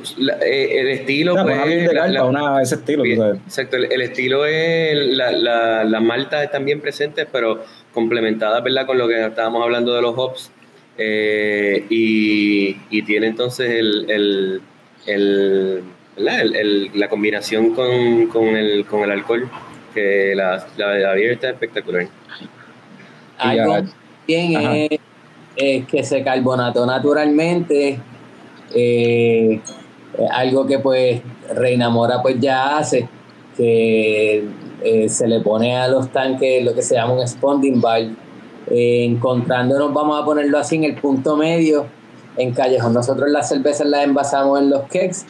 eh, el estilo
pues, para una, ese estilo
exacto el, estilo es la, la, las maltas están bien presentes pero complementadas verdad con lo que estábamos hablando de los hops y, y, tiene entonces el, el la combinación con, con, el, con el alcohol, que la, la, la está espectacular.
Algo bien es, que se carbonató naturalmente, eh, algo que pues Reina Mora pues ya hace, que eh, se le pone a los tanques lo que se llama un sponding valve, eh, encontrándonos, vamos a ponerlo así, en el punto medio, en Callejón. Nosotros las cervezas las envasamos en los kegs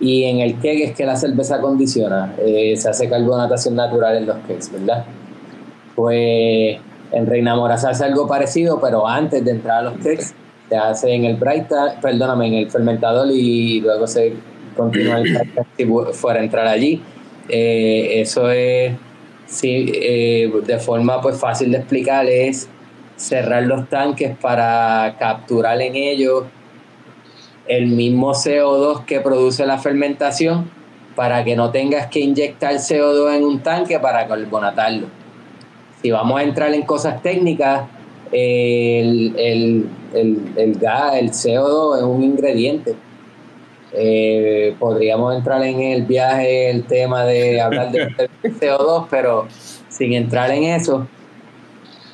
y en el keg es que la cerveza condiciona, eh, se hace carbonatación natural en los kegs, ¿verdad? Pues en Reina Mora se hace algo parecido, pero antes de entrar a los kegs, se hace en el bright, perdóname, en el fermentador y luego se continúa el si fuera a entrar allí. Eh, eso es, sí, eh, de forma pues fácil de explicar, es cerrar los tanques para capturar en ellos el mismo CO2 que produce la fermentación para que no tengas que inyectar CO2 en un tanque para carbonatarlo. Si vamos a entrar en cosas técnicas, el, gas, el CO2 es un ingrediente. Eh, podríamos entrar en el viaje, el tema de hablar de CO2, pero sin entrar en eso,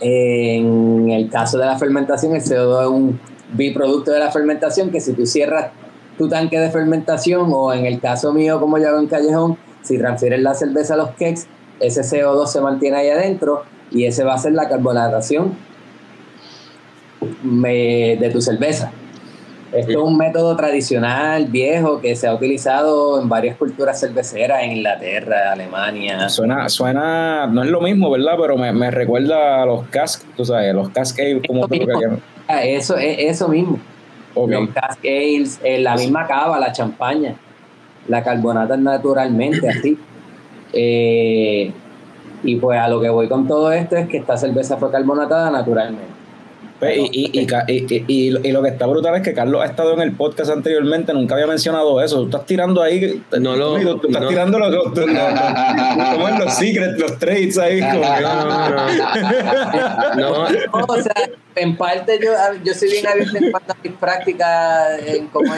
en el caso de la fermentación, el CO2 es un biproducto de la fermentación que si tú cierras tu tanque de fermentación o en el caso mío como yo hago en Callejón, si transfieres la cerveza a los kegs, ese CO2 se mantiene ahí adentro y ese va a ser la carbonatación de tu cerveza. Esto es un método tradicional, viejo, que se ha utilizado en varias culturas cerveceras, en Inglaterra, Alemania.
Suena, suena, no es lo mismo, ¿verdad? Pero me, recuerda a los cask, tú sabes, los cask como tú
que eso, eso mismo. Los cascades, eh, la misma cava, la champaña, la carbonata naturalmente, así. Eh, y pues a lo que voy con todo esto es que esta cerveza fue carbonatada naturalmente.
Pues, y, y, lo que está brutal es que Carlos ha estado en el podcast anteriormente, nunca había mencionado eso. Tú estás tirando ahí.
No lo.
Tú estás tirando los, los, los, los, secrets, los trades ahí. no,
no, no. o sea, en parte yo, yo soy bien abierto en cuanto a mis prácticas en cómo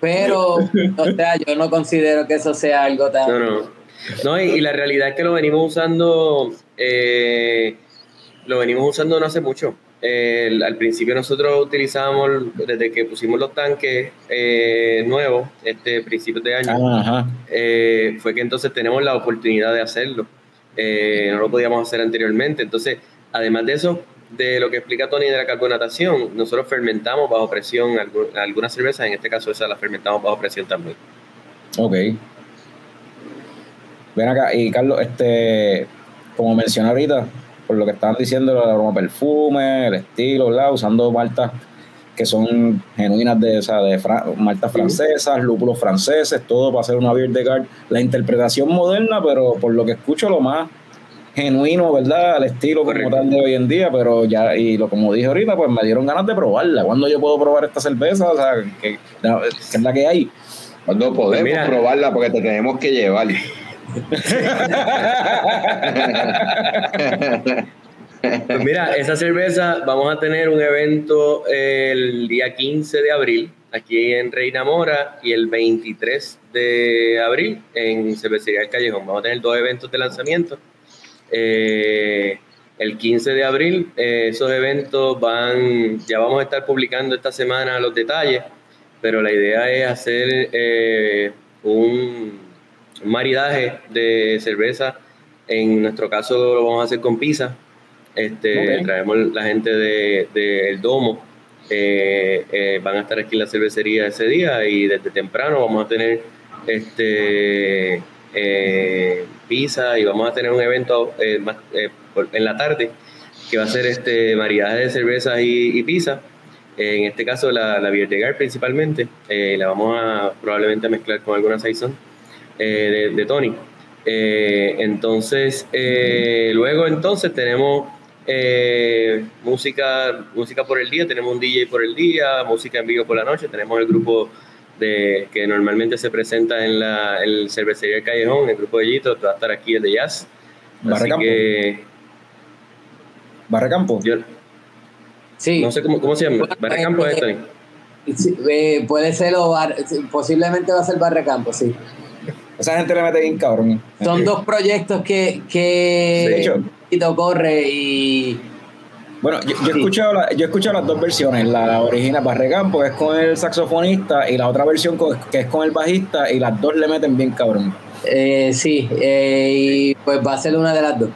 Pero, o sea, yo no considero que eso sea algo tan.
No, no. No, y, la realidad es que lo venimos usando. Eh, lo venimos usando no hace mucho. al principio nosotros utilizábamos, desde que pusimos los tanques eh, nuevos, este principio de año, eh, fue que entonces tenemos la oportunidad de hacerlo. Eh, no lo podíamos hacer anteriormente. Entonces, además de eso, de lo que explica Tony de la carbonatación, nosotros fermentamos bajo presión algunas cervezas, en este caso esa la fermentamos bajo presión también.
Ok. Ven acá, y Carlos, este, como mencioné ahorita, por lo que estaban diciendo, el aroma perfume, el estilo, ¿verdad? Usando maltas que son genuinas de, esa de maltas francesas, lúpulos franceses, todo para hacer una beer de guard. La interpretación moderna, pero por lo que escucho, lo más genuino, ¿verdad? Al estilo como tal de hoy en día, pero ya, y lo como dije ahorita, pues me dieron ganas de probarla. ¿Cuándo yo puedo probar esta cerveza? O sea, que, es la que hay.
Cuando podemos
Pues
probarla porque te tenemos que llevar.
Pues mira, esa cerveza vamos a tener un evento el día 15 de abril aquí en Reina Mora y el 23 de abril en Cervecería del Callejón. Vamos a tener dos eventos de lanzamiento. Eh, el 15 de abril, eh, esos eventos van, ya vamos a estar publicando esta semana los detalles, pero la idea es hacer eh, un, maridaje de cerveza. En nuestro caso lo vamos a hacer con pizza. Este. Traemos la gente del de, El Domo. eh, eh, van a estar aquí en la cervecería ese día y desde temprano vamos a tener este eh, pizza y vamos a tener un evento eh, más, por- en la tarde que va a ser este maridaje de cervezas y, y pizza. En este caso la, la Beer de Gar principalmente. la vamos a probablemente mezclar con alguna saison eh, de, de Tony. Eh, entonces, eh, luego entonces tenemos eh, música, música por el día, tenemos un DJ por el día, música en vivo por la noche, tenemos el grupo de, que normalmente se presenta en la el cervecería del Callejón, el grupo de Yito, va a estar aquí el de jazz.
Barracampo.
que
Barracampo.
yo
Sí.
no sé cómo, cómo se llama, Barracampo es Tony.
Sí, eh, puede ser o Bar- posiblemente va a ser Barracampo, sí.
Esa gente le mete bien cabrón.
Son dos proyectos que,
De
que. Tito corre y
Bueno, yo, yo he escuchado la- yo he escuchado las dos versiones, la original Barracampo, que es con el saxofonista, y la otra versión que es con el bajista, y las dos le meten bien cabrón.
eh, sí, eh, y pues va a ser una de las dos.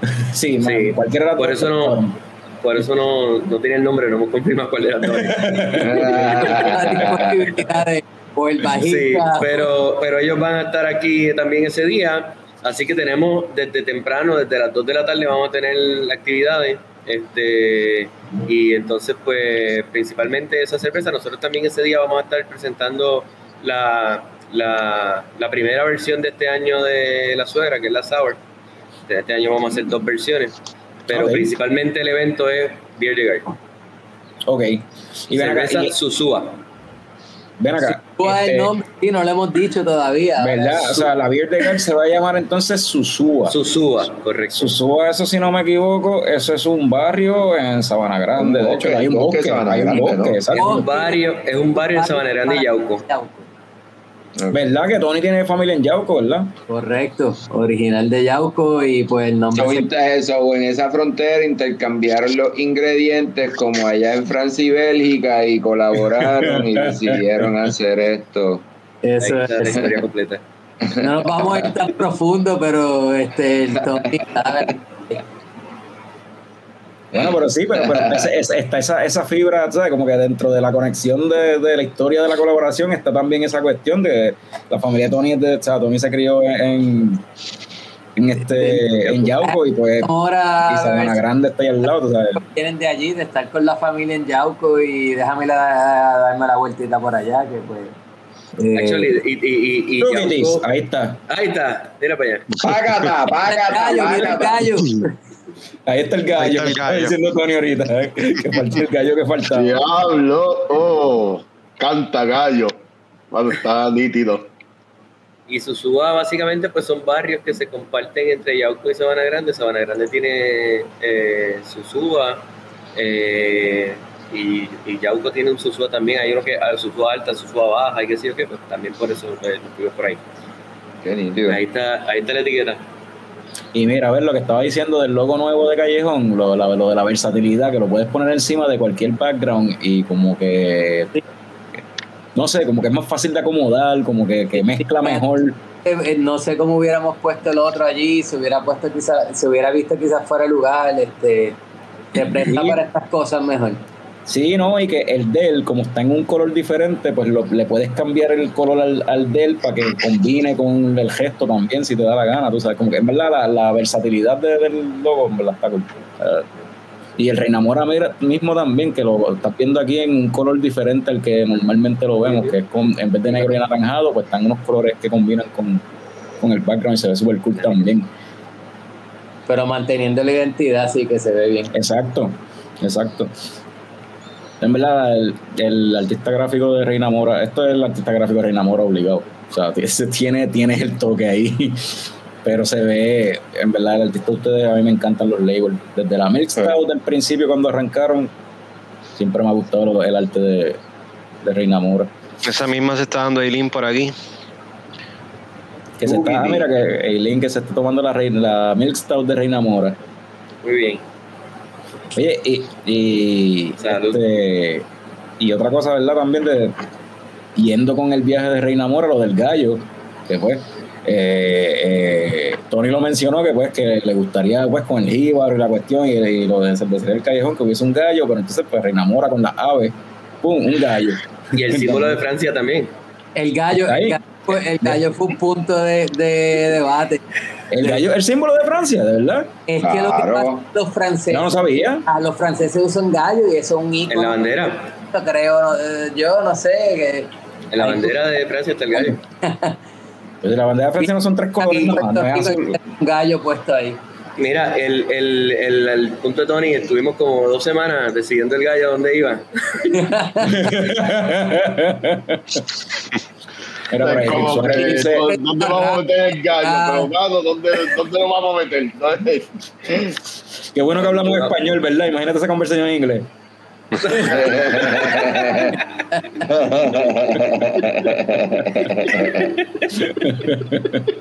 Sí, man,
Sí,
cualquiera de las
por
dos
eso no,
cabrón.
por eso no, no tiene el nombre, no hemos confirmado cuál de las dos.
o el
Sí, pero, pero ellos van a estar aquí también ese día, así que tenemos desde temprano, desde las 2 de la tarde vamos a tener actividades, este, y entonces pues principalmente esa cerveza, nosotros también ese día vamos a estar presentando la, la, la primera versión de este año de la suegra, que es la Sour, este año vamos a hacer dos versiones, pero
Ok.
principalmente el evento es Beer de Guy.
Ok. Y
cerveza
y-
Susúa.
Ven acá.
¿Cuál es el
este,
nombre? Sí, no lo hemos dicho todavía.
¿Verdad? O sea, la Beer de se va a llamar entonces Susúa.
Susúa, correcto.
Susúa, eso si no me equivoco, eso es un barrio en Sabana Grande.
Un
de hecho,
bosque,
hay un
bosque,
bosque,
Sabana
hay un
Grande,
bosque,
¿no?
exacto.
Es un barrio, es un barrio en Sabana Grande y Yauco.
¿Verdad que Tony tiene familia en Yauco, verdad?
Correcto, original de Yauco y pues el nombre.
So,
se-
eso, en esa frontera intercambiaron los ingredientes como allá en Francia y Bélgica y colaboraron y decidieron hacer esto.
Eso
Ahí está la
es.
historia completa.
No nos vamos a ir tan profundo, pero este, el Tony sabe.
Bueno, pero sí, pero, pero ese- ese- está esa, esa fibra, ¿sabes? Como que dentro de la conexión de, de la historia de la colaboración está también esa cuestión de la familia de Tony, es de, o sea, Tony se crió en, en este en Yauco y pues y
Ahora
Sabana Grande está ahí al lado, tú ¿sabes?
vienen de allí, de estar con la familia en Yauco y déjame la- darme la vueltita por allá, que pues. eh,
Actually, y, y, y, y
ahí está,
ahí está, mira para allá.
Págata, págata, págata.
Ahí está el gallo,
Ahí está el
que
gallo.
diciendo Tony ahorita, ¿eh? que falta el gallo que faltaba.
Diablo, oh, canta gallo. Bueno, está nítido.
Y Susúa básicamente pues son barrios que se comparten entre Yauco y Sabana Grande. Sabana Grande tiene eh, Susúa eh, y, y Yauco tiene un Susúa también. Hay uno que ah, Susúa alta, Susúa baja y qué sé yo qué, pues también por eso pues, por ahí.
Qué nítido.
Ahí está, ahí está la etiqueta.
Y mira, a ver lo que estaba diciendo del logo nuevo de Callejón, lo, la- lo de la versatilidad, que lo puedes poner encima de cualquier background y como que, no sé, como que es más fácil de acomodar, como que, que mezcla mejor.
Eh, eh, no sé cómo hubiéramos puesto el otro allí, se hubiera puesto quizás, se hubiera visto quizás fuera de lugar, este, se presta
Sí.
para estas cosas mejor.
Sí, no, y que el del, como está en un color diferente, pues lo- le puedes cambiar el color al, al del para que combine con el gesto también, si te da la gana, tú sabes, como que en verdad la, la versatilidad de- del logo, en verdad está cool. Eh, y el Reinamora mismo también, que lo estás viendo aquí en un color diferente al que normalmente lo vemos, que es con, en vez de negro y anaranjado, pues están unos colores que combinan con, con el background y se ve súper cool también.
Pero manteniendo la identidad sí que se ve bien.
Exacto, exacto. En verdad, el, artista gráfico de Reina Mora, esto es el artista gráfico de Reina Mora obligado. O sea, tiene, tiene el toque ahí. Pero se ve, en verdad, el artista de ustedes, a mí me encantan los labels. Desde la Milk Stout del principio, cuando arrancaron, siempre me ha gustado el arte de, Reina Mora.
Esa misma se está dando Eileen por aquí.
Que se está, mira, que Eileen que se está tomando la, la Milk Stout de Reina Mora.
Muy bien.
Oye, y, y, este, y otra cosa, ¿verdad? También de yendo con el viaje de Reina Mora, lo del gallo, que pues eh, eh, Tony lo mencionó que pues que le gustaría pues con el jíbaro y la cuestión y, lo de cervecería del callejón que hubiese un gallo, pero entonces pues Reina Mora con las aves, pum, un gallo.
Y el símbolo de Francia también.
El gallo, el gallo, fue, un punto de, debate.
El gallo, el símbolo de Francia, de verdad.
Es que lo que pasa los franceses.
No lo sabía.
A los franceses usan gallo y eso es un icono.
En la bandera.
Creo, eh, yo no sé. Que,
en la bandera de Francia está el gallo.
Pues la bandera de Francia no son tres colores, no,
Un gallo puesto ahí.
Mira, el, el, el, el, punto de Tony, estuvimos como dos semanas decidiendo el gallo a dónde iba.
Era por ahí, ¿Dónde vamos a meter el gallo? Ah. Pero, ¿dónde, ¿dónde lo vamos a meter?
Qué bueno que hablamos español, ¿verdad? Imagínate esa conversación en inglés.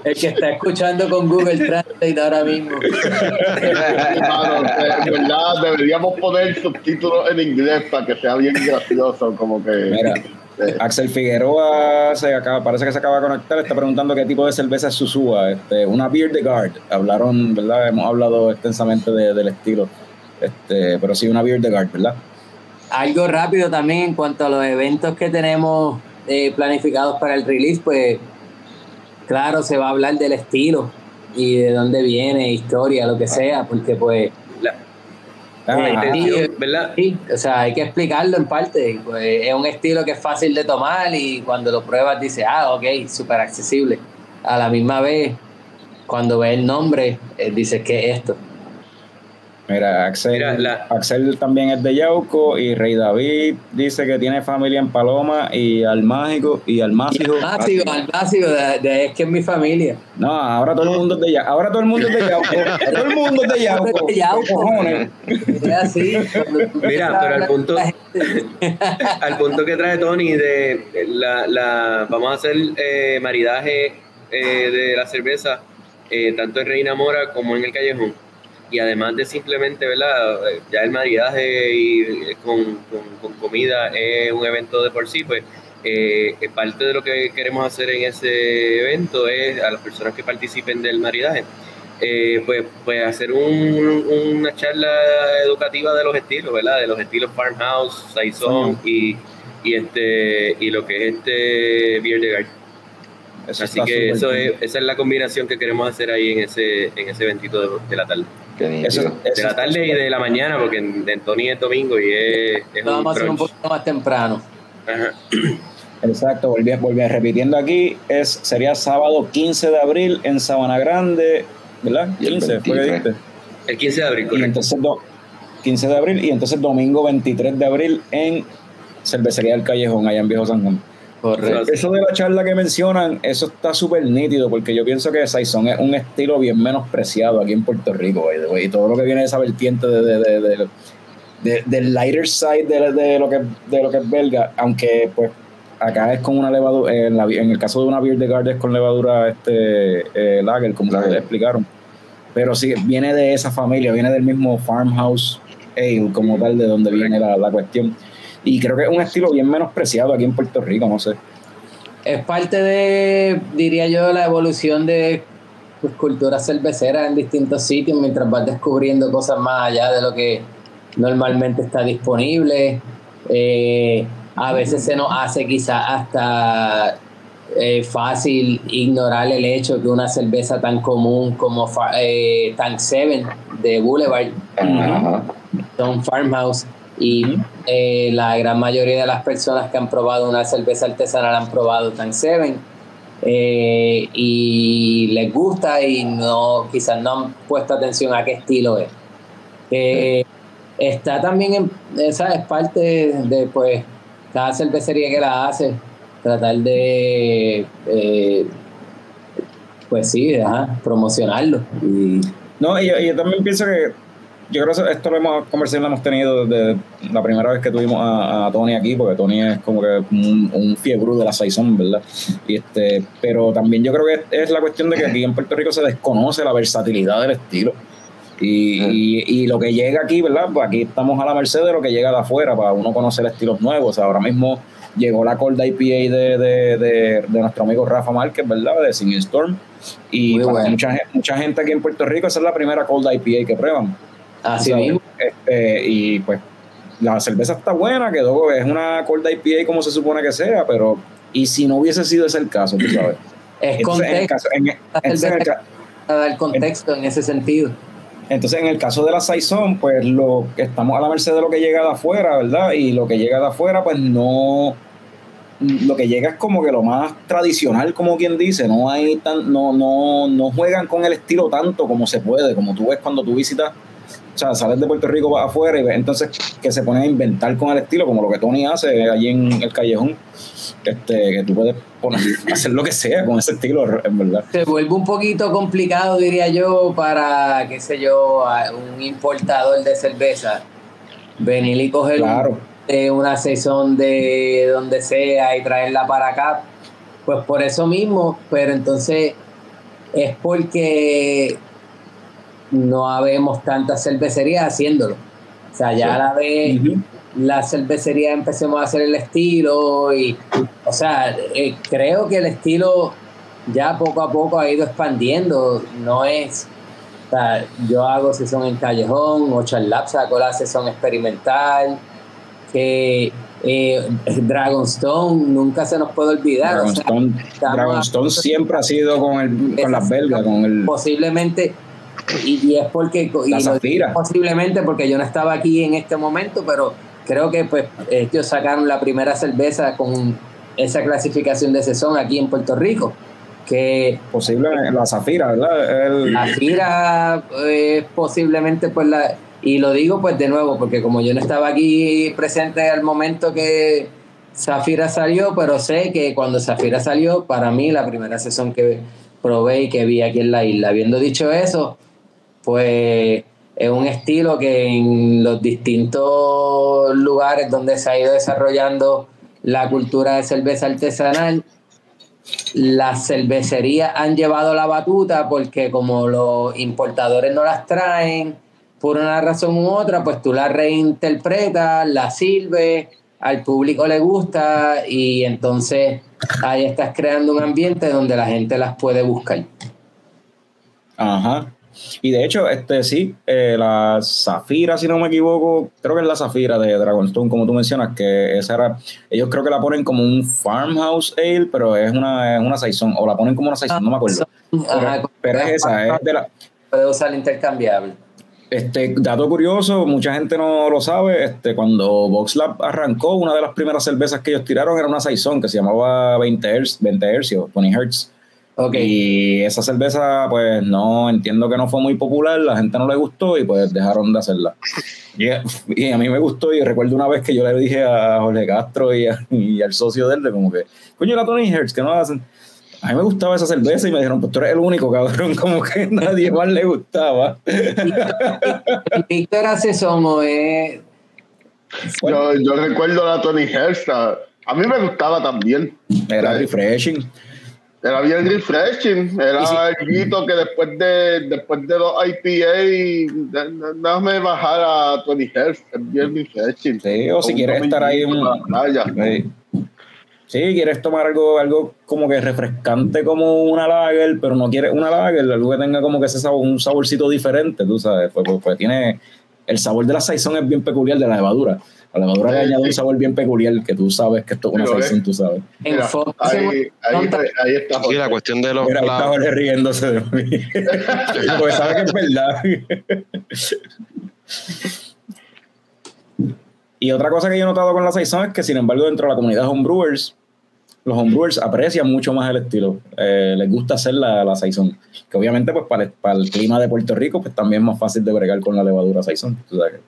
El que está escuchando con Google Translate ahora mismo.
verdad, deberíamos poner subtítulos en inglés para que sea bien gracioso, como que.
Mira, Axel Figueroa se acaba, parece que se acaba de conectar, está preguntando qué tipo de cerveza es Susúa. Este, una Beer de Guard. Hablaron, ¿verdad? Hemos hablado extensamente del estilo. Este, pero sí, una Beer de Guard, ¿verdad?
algo rápido también en cuanto a los eventos que tenemos eh, planificados para el release, pues claro, se va a hablar del estilo y de dónde viene, historia, lo que sea, porque pues...
Ah, ¿verdad?
Sí, o sea, hay que explicarlo en parte. Pues, es un estilo que es fácil de tomar y cuando lo pruebas dices, ah, ok, súper accesible. A la misma vez, cuando ves el nombre, eh, dices, ¿qué es esto?
Mira, Axel, Axel también es de Yauco y Rey David dice que tiene familia en Paloma y al mágico y al mágico.
Al mágico, al mágico, de, es que es mi familia.
No, ahora todo el mundo es de Yauco. Ahora todo el mundo es de Yauco. todo el mundo es de Yauco. De Yauco.
Mira, pero al punto, al punto que trae Tony de la, la vamos a hacer eh, maridaje eh, de la cerveza eh, tanto en Reina Mora como en el Callejón y además de simplemente, ¿verdad? Ya el maridaje y eh, con, con, comida es un evento de por sí, pues eh, parte de lo que queremos hacer en ese evento es a las personas que participen del maridaje, eh, pues, pues hacer un, una charla educativa de los estilos, ¿verdad? De los estilos farmhouse, saison y, y, este, y lo que es este beer de garden. Así que eso es, esa es la combinación que queremos hacer ahí en ese, en ese eventito de la tarde de la tarde y de la mañana, porque en, Tony es domingo y es. es
vamos a hacer un poquito más temprano.
Exacto, volví, volví, repitiendo aquí, es, sería sábado 15 de abril en Sabana Grande, ¿verdad? 15, fue
El 15 de abril,
correcto. Y entonces, 15 de abril y entonces domingo 23 de abril en Cervecería del Callejón, allá en Viejo San Juan. Eso de la charla que mencionan, eso está súper nítido, porque yo pienso que Saison es un estilo bien menospreciado aquí en Puerto Rico, y todo lo que viene de esa vertiente de, del lighter side de, lo que, de lo que es belga, aunque pues acá es con una levadura, en, el caso de una beer de garden es con levadura este eh, lager, como ustedes explicaron. Pero sí, viene de esa familia, viene del mismo farmhouse ale, como tal, de donde viene la, la cuestión. Y creo que es un estilo bien menospreciado aquí en Puerto Rico, no sé.
Es parte de, diría yo, la evolución de pues, culturas cerveceras en distintos sitios mientras vas descubriendo cosas más allá de lo que normalmente está disponible. Eh, a veces se nos hace quizás hasta eh, fácil ignorar el hecho que una cerveza tan común como eh, Tank 7 de Boulevard, son farmhouse, y eh, la gran mayoría de las personas que han probado una cerveza artesanal han probado Tank 7 eh, y les gusta y no quizás no han puesto atención a qué estilo es. Eh, está también, en, esa es parte de, pues, cada cervecería que la hace, tratar de, eh, pues sí, promocionarlo. Y,
no, y yo, también pienso que yo creo que esto lo hemos conversado, lo hemos tenido desde la primera vez que tuvimos a, Tony aquí, porque Tony es como que un, un fiebre de la Saison, ¿verdad? Y este, pero también yo creo que es la cuestión de que aquí en Puerto Rico se desconoce la versatilidad del estilo. Y, y, lo que llega aquí, ¿verdad? Pues aquí estamos a la merced de lo que llega de afuera para uno conocer estilos nuevos. ahora mismo llegó la Cold IPA de, de, de, nuestro amigo Rafa Márquez, ¿verdad? De Singing Storm. Y mucha, mucha gente aquí en Puerto Rico, esa es la primera Cold IPA que prueban.
Así mismo.
Este, y pues la cerveza está buena, quedó, es una Cold IPA como se supone que sea, pero y si no hubiese sido ese el caso, tú sabes.
Es contexto. dar contexto en ese sentido.
Entonces, en el caso de la Saison, pues lo estamos a la merced de lo que llega de afuera, ¿verdad? Y lo que llega de afuera, pues no. Lo que llega es como que lo más tradicional, como quien dice, no hay tan, no, no, no juegan con el estilo tanto como se puede, como tú ves cuando tú visitas sea, sales de Puerto Rico vas afuera y ves entonces que se ponen a inventar con el estilo, como lo que Tony hace allí en el callejón, este, que tú puedes poner, hacer lo que sea con ese estilo, en verdad.
Se vuelve un poquito complicado, diría yo, para, qué sé yo, un importador de cerveza, venir y coger una sesión de donde sea y traerla para acá. Pues por eso mismo, pero entonces es porque no habemos tantas cervecerías haciéndolo. O sea, ya a la vez la cervecería empecemos a hacer el estilo y, o sea, eh, creo que el estilo ya poco a poco ha ido expandiendo. No es, o sea, yo hago sesión en callejón, ocho Lab sacó la sesión experimental, que eh, Dragonstone nunca se nos puede olvidar.
Dragonstone, siempre ha sido con, el, con las belgas, con el...
Posiblemente y, es porque posiblemente porque yo no estaba aquí en este momento, pero creo que pues ellos sacaron la primera cerveza con esa clasificación de sesión aquí en Puerto Rico. Que
posible la Zafira, ¿verdad?
La Zafira es posiblemente pues la y lo digo pues de nuevo porque como yo no estaba aquí presente al momento que Zafira salió, pero sé que cuando Zafira salió, para mí la primera sesión que probé y que vi aquí en la isla. Habiendo dicho eso, pues es un estilo que en los distintos lugares donde se ha ido desarrollando la cultura de cerveza artesanal, las cervecerías han llevado la batuta porque como los importadores no las traen por una razón u otra, pues tú la reinterpretas, la sirves, al público le gusta y entonces ahí estás creando un ambiente donde la gente las puede buscar.
Ajá. Y de hecho, este sí, eh, la Zafira, si no me equivoco, creo que es la Zafira de Dragonstone, como tú mencionas, que esa era, ellos creo que la ponen como un farmhouse ale, pero es una, es una saison, o la ponen como una saison, no me acuerdo. Pero, es esa, es de la...
Puede usar intercambiable.
Este, dato curioso, mucha gente no lo sabe, este, cuando VoxLab arrancó, una de las primeras cervezas que ellos tiraron era una saison que se llamaba 20 Hz, 20 Hz, 20 Hz y esa cerveza, pues no, entiendo que no fue muy popular, la gente no le gustó y pues dejaron de hacerla. Y, a mí me gustó y recuerdo una vez que yo le dije a Jorge Castro y, al socio de él, como que, coño, la Tony Hertz, que no hacen. A mí me gustaba esa cerveza y me dijeron, pues tú eres el único, cabrón, como que nadie más le gustaba.
Víctor hace somo, eh.
Yo, yo recuerdo la Tony Hertz, a mí me gustaba también.
Era refreshing.
Era bien refreshing. Era algo que después de después de los IPA, déjame bajar a 20 Hz. Es bien refreshing.
Sí, o si quieres estar ahí en playa. Sí. quieres tomar algo, algo como que refrescante como una lager, pero no quieres una lager, algo que tenga como que ese sabor, un saborcito diferente, tú sabes, pues, pues, pues tiene el sabor de la saison es bien peculiar de la levadura. A la levadura le añade un sabor bien peculiar que tú sabes que esto es una saison, tú sabes.
ahí, ahí, está.
Sí, la cuestión de los.
Mira, ahí está Jorge riéndose de mí. Porque sabe que es verdad. y otra cosa que yo he notado con la saison es que, sin embargo, dentro de la comunidad homebrewers, los homebrewers aprecian mucho más el estilo. Eh, les gusta hacer la, la Saison. Que obviamente, pues para el, para el, clima de Puerto Rico, pues también es más fácil de bregar con la levadura Saison.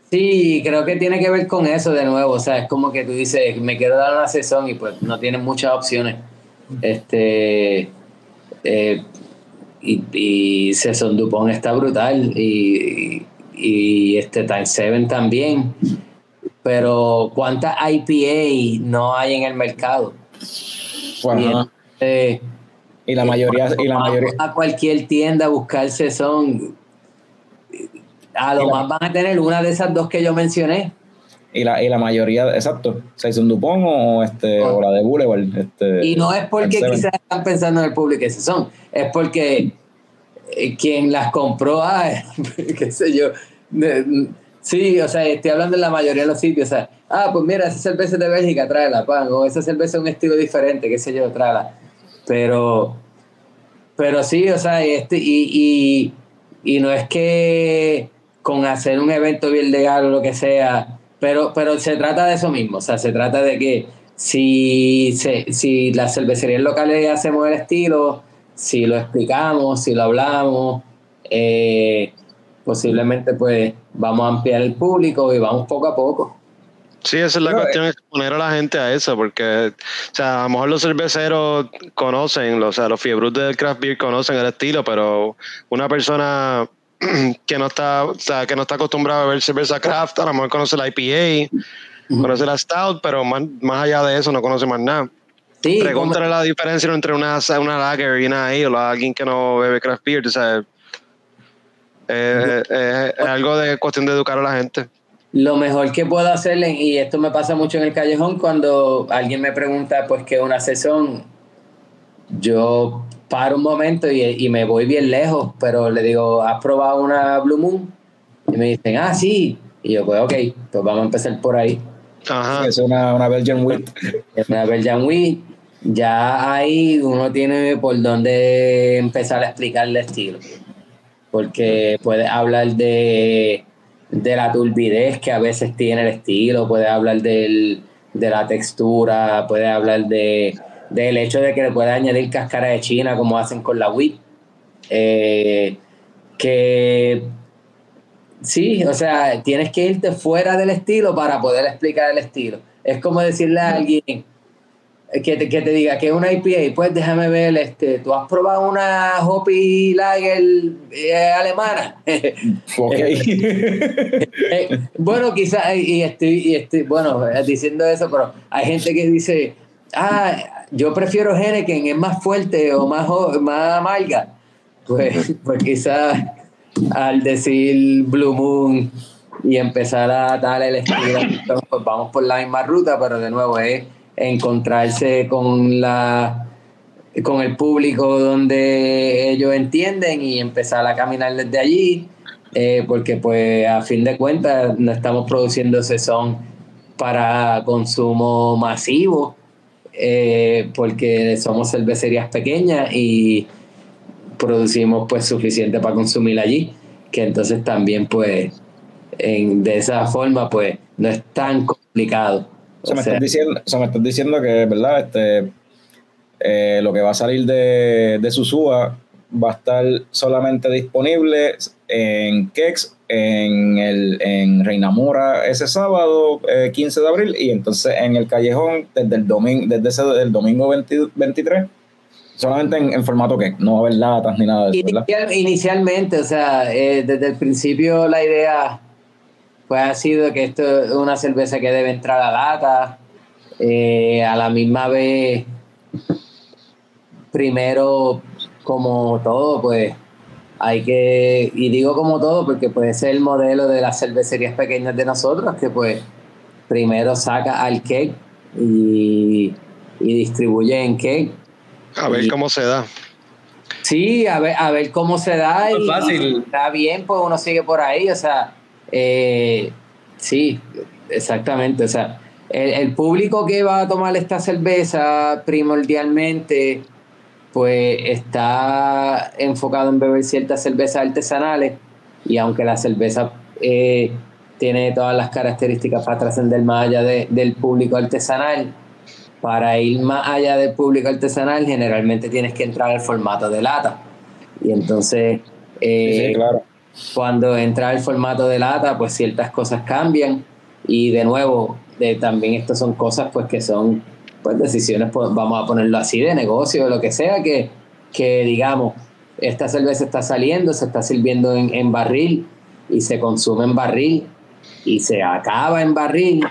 Sí, creo que tiene que ver con eso de nuevo. O sea, es como que tú dices, me quiero dar una Saison y pues no tienes muchas opciones. Este. Eh, y, Saison Dupont está brutal. Y, y, este Time 7 también. Pero ¿cuántas IPA no hay en el mercado?
Este, y la mayoría y la mayoría
a cualquier tienda a buscarse son a lo más van a tener una de esas dos que yo mencioné.
Y la, y la mayoría exacto. Un Dupont o este o la de Boulevard este,
y no es porque quizás están pensando en el público ese son es porque eh, quien las compró ah, qué sé yo Sí, o sea, estoy hablando de la mayoría de los sitios. O sea, ah, pues mira, esa cerveza de Bélgica, tráela, pan. O esa cerveza es un estilo diferente, qué sé yo, tráela. Pero, pero sí, o sea, este, y, y, no es que con hacer un evento bien legal o lo que sea, pero, pero se trata de eso mismo. O sea, se trata de que si, se, si las cervecerías locales hacemos el estilo, si lo explicamos, si lo hablamos, eh, posiblemente pues vamos a ampliar el público y vamos poco a poco.
Sí, esa es la cuestión, es poner a la gente a eso, porque, o sea, a lo mejor los cerveceros conocen, o sea, los fiebrus del craft beer conocen el estilo, pero una persona que no está, o sea, que no está acostumbrada a ver cerveza craft, a lo mejor conoce la IPA, conoce la stout, pero más, más allá de eso no conoce más nada. Sí, Pregúntale la diferencia entre una, una lager y una ale, o alguien que no bebe craft beer, o sea, es algo de cuestión de educar a la gente.
Lo mejor que puedo hacerle, y esto me pasa mucho en el callejón, cuando alguien me pregunta, pues, qué es una sesión, yo paro un momento y, y, me voy bien lejos, pero le digo, ¿has probado una Blue Moon? Y me dicen, ah, sí. Y yo, pues, ok, pues vamos a empezar por ahí.
Ajá. Es una, una Belgian Wheat.
Es una Belgian Wheat. Ya ahí uno tiene por dónde empezar a explicar el estilo porque puede hablar de, la turbidez que a veces tiene el estilo, puede hablar de la textura, puede hablar de, del hecho de que le puede añadir cáscara de china como hacen con la wheat. Eh, que sí, o sea, tienes que irte fuera del estilo para poder explicar el estilo. Es como decirle a alguien, que te, que te diga que es una IPA, pues déjame ver, este, ¿tú has probado una Hoppy Lager eh, alemana? ok. Eh, bueno, quizás, y estoy, y estoy, bueno, diciendo eso, pero hay gente que dice, ah, yo prefiero Henneken, es más fuerte o más, más amarga. Pues, pues quizás al decir Blue Moon y empezar a darle el estilo, pues vamos por la misma ruta, pero de nuevo es encontrarse con la con el público donde ellos entienden y empezar a caminar desde allí, eh, porque pues a fin de cuentas no estamos produciendo ese son para consumo masivo, eh, porque somos cervecerías pequeñas y producimos pues suficiente para consumir allí, que entonces también pues en, de esa forma pues no es tan complicado
o me, estás diciendo, me estás diciendo que, ¿verdad? Este, eh, lo que va a salir de, de Susúa va a estar solamente disponible en Kex, en, el, en Reina Mora ese sábado, 15 eh, de abril, y entonces en el Callejón desde el domingo, desde ese, el domingo 23 solamente en, formato que no va a haber latas ni nada de
eso, Inicialmente, o sea, eh, desde el principio la idea pues ha sido que esto es una cerveza que debe entrar a lata. Eh, a la misma vez, primero, como todo, pues hay que, y digo como todo porque puede ser el modelo de las cervecerías pequeñas de nosotros, que pues primero saca al cake y, distribuye en cake.
A ver cómo se da.
Sí, a ver, a ver cómo se da. y, fácil. está bien, pues uno sigue por ahí, o sea, eh, sí, exactamente. O sea, el, público que va a tomar esta cerveza primordialmente, pues está enfocado en beber ciertas cervezas artesanales y aunque la cerveza eh, tiene todas las características para trascender más allá del público artesanal, para ir más allá del público artesanal, generalmente tienes que entrar al formato de lata. Y entonces, eh, cuando entra al formato de lata, pues ciertas cosas cambian. Y de nuevo, de, también estas son cosas pues que son pues decisiones, pues, vamos a ponerlo así, de negocio, o lo que sea, que, que digamos, esta cerveza está saliendo, se está sirviendo en, en barril y se consume en barril y se acaba en barril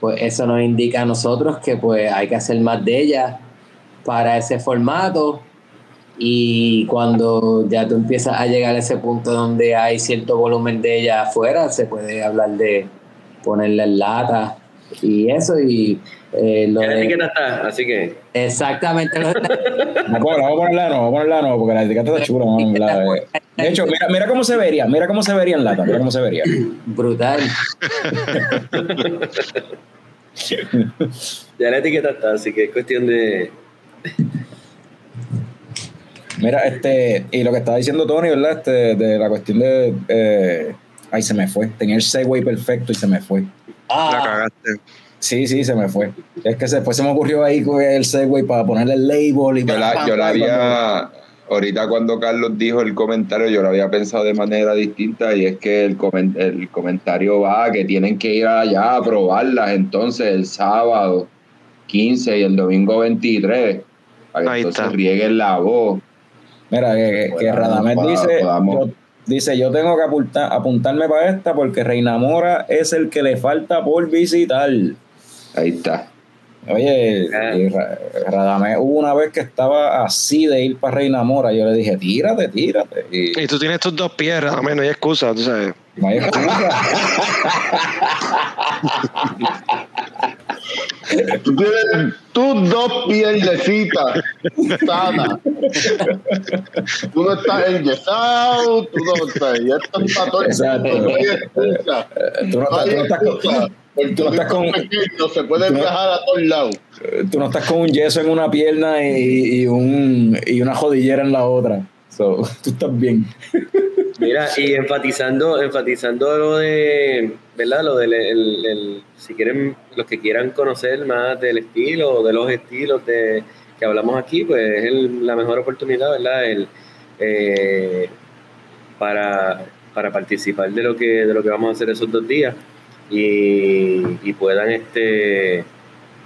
pues eso nos indica a nosotros que pues hay que hacer más de ella para ese formato y cuando ya tú empiezas a llegar a ese punto donde hay cierto volumen de ella afuera, se puede hablar de ponerla en lata y eso y
eh, lo la etiqueta está, así que
exactamente
lo vamos a ponerla no, vamos a ponerla no, porque la etiqueta está chula de hecho, mira, mira cómo se vería, mira cómo se vería en lata, mira cómo se vería
brutal
ya la etiqueta está, así que es cuestión de.
Mira, este, y lo que estaba diciendo Tony, ¿verdad? Este, de la cuestión de. Eh, ay, se me fue. Tenía el Segway perfecto y se me fue.
Ah. La cagaste.
Sí, sí, se me fue. Es que después se me ocurrió ahí con el Segway para ponerle el label y
Yo la, yo la había ahorita cuando Carlos dijo el comentario, yo lo había pensado de manera distinta y es que el, el comentario va que tienen que ir allá a probarlas entonces el sábado 15 y el domingo 23 para que entonces rieguen la voz.
Mira, que, que Radamés dice, yo, dice, yo tengo que apuntar, apuntarme para esta porque Reina Mora es el que le falta por visitar.
Ahí está.
Oye, ah. Radamé hubo una vez que estaba así de ir para Reina Mora. Yo le dije, tírate, tírate.
Y, tú tienes tus dos pies, Radamé, no hay excusa, tú sabes.
No hay excusa.
tú tienes tus dos piernecitas sanas. tú no estás enyesado, tú no estás. Ya estás Exacto. No hay excusa. Tú no, hay excusa. Porque tú no estás con, pequeño, se puede viajar a todos lados.
Tú no estás con un yeso en una pierna y, y, un, y una jodillera en la otra. So, tú estás bien.
Mira, y enfatizando, enfatizando lo de, ¿verdad? Lo del, el, el, si quieren, los que quieran conocer más del estilo, de los estilos de, que hablamos aquí, pues es la mejor oportunidad, ¿verdad? El, eh, para, para participar de lo que, de lo que vamos a hacer esos dos días y, puedan este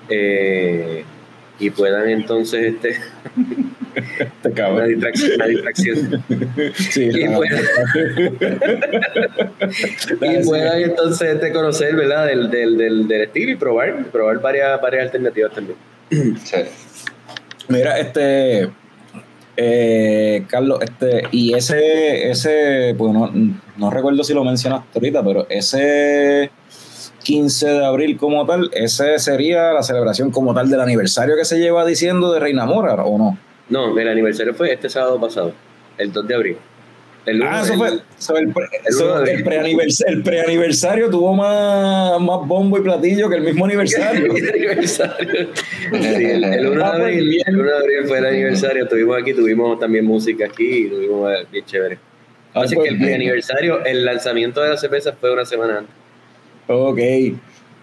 eh, y puedan entonces este,
este una
distracción, una distracción. y, puedan, entonces este, conocer ¿verdad? Del, del, del, del, estilo y probar probar varias, varias alternativas también
mira este eh, Carlos, este, y ese, ese, pues no, no, recuerdo si lo mencionaste ahorita, pero ese 15 de abril como tal, ese sería la celebración como tal del aniversario que se lleva diciendo de Reina Mora, ¿o no?
No, el aniversario fue este sábado pasado, el 2 de abril.
ah, eso fue. el, preaniversario, tuvo más, más bombo y platillo que el mismo aniversario.
el, 1 de abril, el 1 de abril fue el aniversario. Tuvimos aquí, tuvimos también música aquí, tuvimos eh, bien chévere. Así que el pues, preaniversario, el lanzamiento de la cerveza fue una semana antes.
Ok.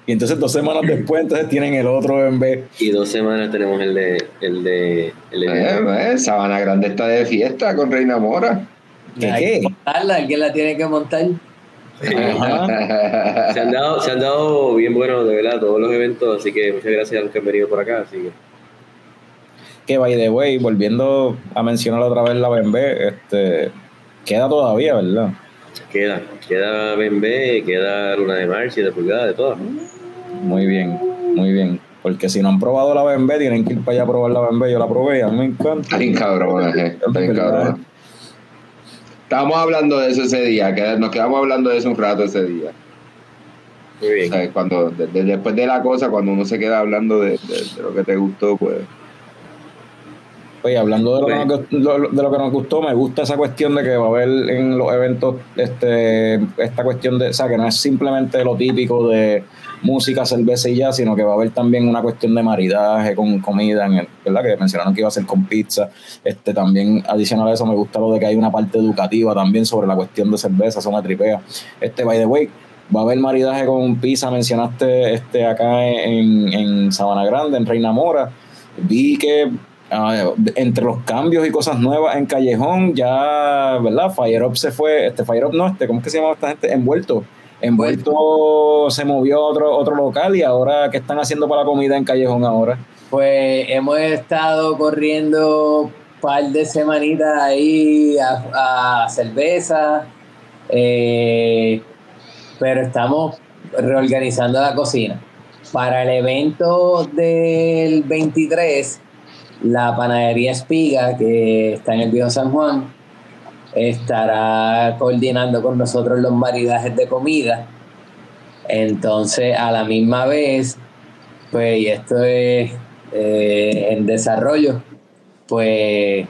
Y entonces dos semanas después entonces tienen el otro en vez.
Y dos semanas tenemos el de... El de, el de
eh, pues, Sabana Grande está de fiesta con Reina Mora.
¿Qué? qué? montarla, alguien la tiene que montar.
se, han dado, se han dado bien buenos, de verdad, todos los eventos, así que muchas gracias a los que han venido por acá. Así que,
que by the way, volviendo a mencionar otra vez la BMB, este, queda todavía, ¿verdad?
Queda, queda BMB, queda Luna de Mar, 7 pulgadas, de todo.
Muy bien, muy bien. Porque si no han probado la BMB, tienen que ir para allá a probar la BMB. Yo la probé, a mí me encanta.
Está bien cabrón, eh. está bien cabrón. Estábamos hablando de eso ese día, que nos quedamos hablando de eso un rato ese día. Muy bien. cuando, después de la cosa, cuando uno se queda hablando de, de lo que te gustó, pues
Oye, hablando de lo, que nos, de lo que nos gustó, me gusta esa cuestión de que va a haber en los eventos este, esta cuestión de, o sea, que no es simplemente lo típico de música, cerveza y ya, sino que va a haber también una cuestión de maridaje con comida, en el, ¿verdad? Que mencionaron que iba a ser con pizza. Este, también, adicional a eso, me gusta lo de que hay una parte educativa también sobre la cuestión de cerveza, eso me tripea. Este, by the way, va a haber maridaje con pizza, mencionaste este acá en, en Sabana Grande, en Reina Mora. Vi que ah, entre los cambios y cosas nuevas en Callejón, ya, ¿verdad? Fire Up se fue, este Fire Up no, este, ¿cómo es que se llama esta gente? Envuelto. Envuelto se movió a otro, otro local y ahora, ¿qué están haciendo para la comida en Callejón ahora?
Pues hemos estado corriendo un par de semanitas ahí a, cerveza, eh, pero estamos reorganizando la cocina. Para el evento del 23, la panadería Espiga, que está en el Viejo San Juan, estará coordinando con nosotros los maridajes de comida. Entonces, a la misma vez, pues, y esto es eh, en desarrollo, pues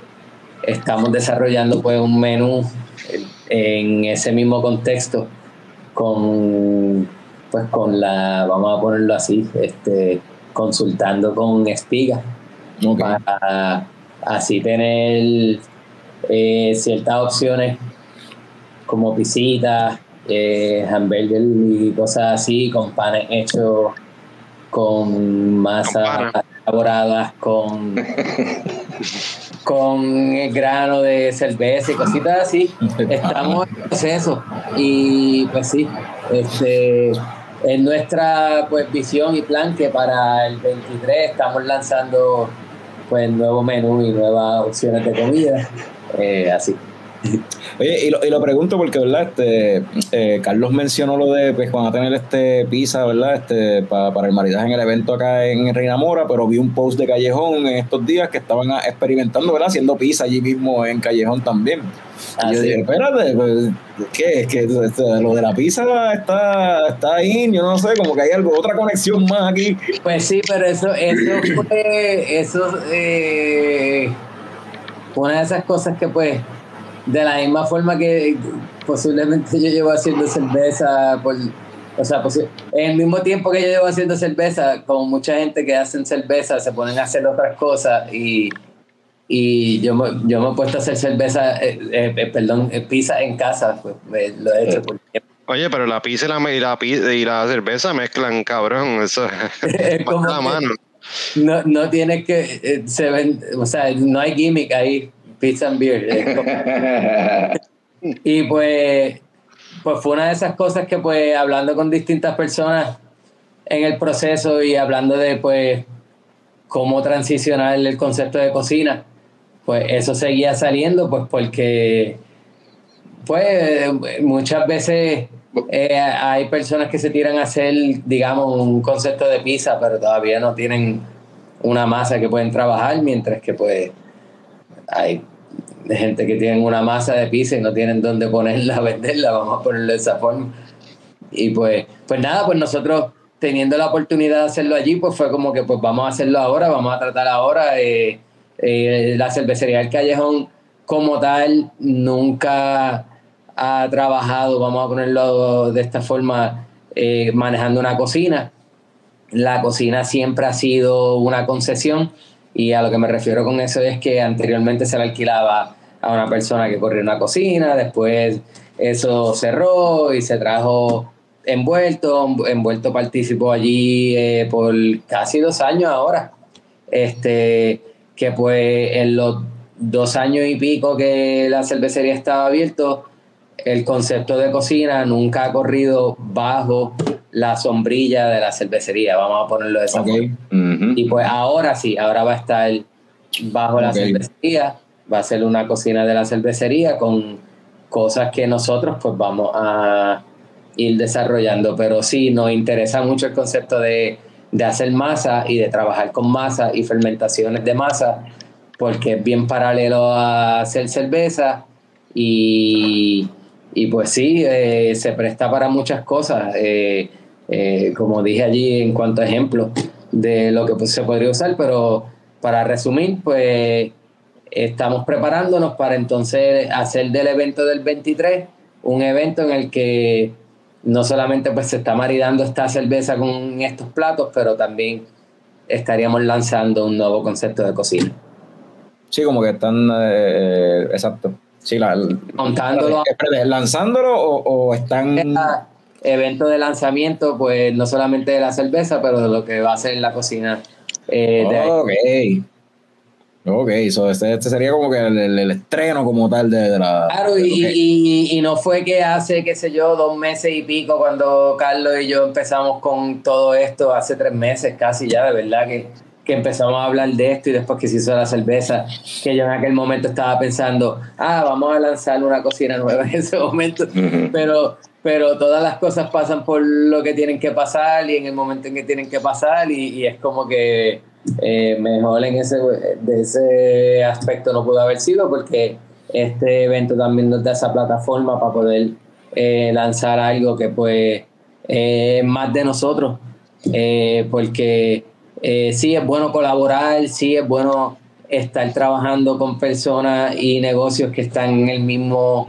estamos desarrollando pues un menú en ese mismo contexto con pues con la vamos a ponerlo así este consultando con espiga para así tener eh, ciertas opciones como pisitas eh, hamburger y cosas así con panes hechos con masa elaboradas con con el grano de cerveza y cositas así. Estamos en proceso. Y pues sí, este es nuestra pues visión y plan que para el 23 estamos lanzando pues nuevo menú y nuevas opciones de comida, eh, así.
Oye, y lo, y lo pregunto porque, ¿verdad? Este, eh, Carlos mencionó lo de, pues, van a tener este pizza, ¿verdad? Este, para el maridaje en el evento acá en Reina Mora, pero vi un post de Callejón en estos días que estaban experimentando, ¿verdad? Haciendo pizza allí mismo en Callejón también. y yo dije, espérate, pues, ¿qué? Es que este, lo de la pizza está, está ahí, yo no sé, como que hay algo, otra conexión más aquí.
Pues sí, pero eso, eso fue, eso, eh, una de esas cosas que pues de la misma forma que posiblemente yo llevo haciendo cerveza por o sea, en el mismo tiempo que yo llevo haciendo cerveza, como mucha gente que hacen cerveza, se ponen a hacer otras cosas y, y yo, me, yo me he puesto a hacer cerveza, eh, eh, eh, perdón, pizza en casa, pues lo he hecho por tiempo.
Oye, pero la pizza y la, y la, y la cerveza mezclan, cabrón, eso es como
la mano. No, no tienes que, se ven, o sea, no hay gimmick ahí Pizza and Beer. y pues, pues fue una de esas cosas que pues hablando con distintas personas en el proceso y hablando de pues cómo transicionar el concepto de cocina, pues eso seguía saliendo pues porque pues muchas veces eh, hay personas que se tiran a hacer digamos un concepto de pizza pero todavía no tienen una masa que pueden trabajar mientras que pues hay gente que tienen una masa de pizza y no tienen dónde ponerla, venderla, vamos a ponerlo de esa forma. Y pues, pues nada, pues nosotros teniendo la oportunidad de hacerlo allí, pues fue como que pues vamos a hacerlo ahora, vamos a tratar ahora. Eh, eh, la cervecería del Callejón como tal nunca ha trabajado, vamos a ponerlo de esta forma, eh, manejando una cocina. La cocina siempre ha sido una concesión y a lo que me refiero con eso es que anteriormente se le alquilaba a una persona que corría una cocina, después eso cerró y se trajo envuelto, envuelto participó allí eh, por casi dos años ahora, este, que pues en los dos años y pico que la cervecería estaba abierto, el concepto de cocina nunca ha corrido bajo la sombrilla de la cervecería, vamos a ponerlo de esa forma. Y pues ahora sí, ahora va a estar bajo la cervecería, va a ser una cocina de la cervecería con cosas que nosotros pues vamos a ir desarrollando, pero sí nos interesa mucho el concepto de, de hacer masa y de trabajar con masa y fermentaciones de masa, porque es bien paralelo a hacer cerveza y, y pues sí, eh, se presta para muchas cosas. Eh, eh, como dije allí en cuanto a ejemplos de lo que pues, se podría usar, pero para resumir, pues estamos preparándonos para entonces hacer del evento del 23 un evento en el que no solamente pues se está maridando esta cerveza con estos platos, pero también estaríamos lanzando un nuevo concepto de cocina.
Sí, como que están, eh, exacto. Sí, la,
Montándolo.
¿Lanzándolo o, o están
evento de lanzamiento, pues no solamente de la cerveza, pero de lo que va a ser en la cocina. Eh,
ok. Ok, so este, este, sería como que el, estreno como tal de, la...
Claro, y, y, no fue que hace, qué sé yo, dos meses y pico cuando Carlos y yo empezamos con todo esto, hace tres meses casi ya, de verdad que, que empezamos a hablar de esto y después que se hizo la cerveza, que yo en aquel momento estaba pensando, ah, vamos a lanzar una cocina nueva en ese momento, pero, pero todas las cosas pasan por lo que tienen que pasar y en el momento en que tienen que pasar y es como que eh, mejor en ese, de ese aspecto no pudo haber sido porque este evento también nos da esa plataforma para poder eh, lanzar algo que pues es más de nosotros eh, sí es bueno colaborar, sí es bueno estar trabajando con personas y negocios que están en el mismo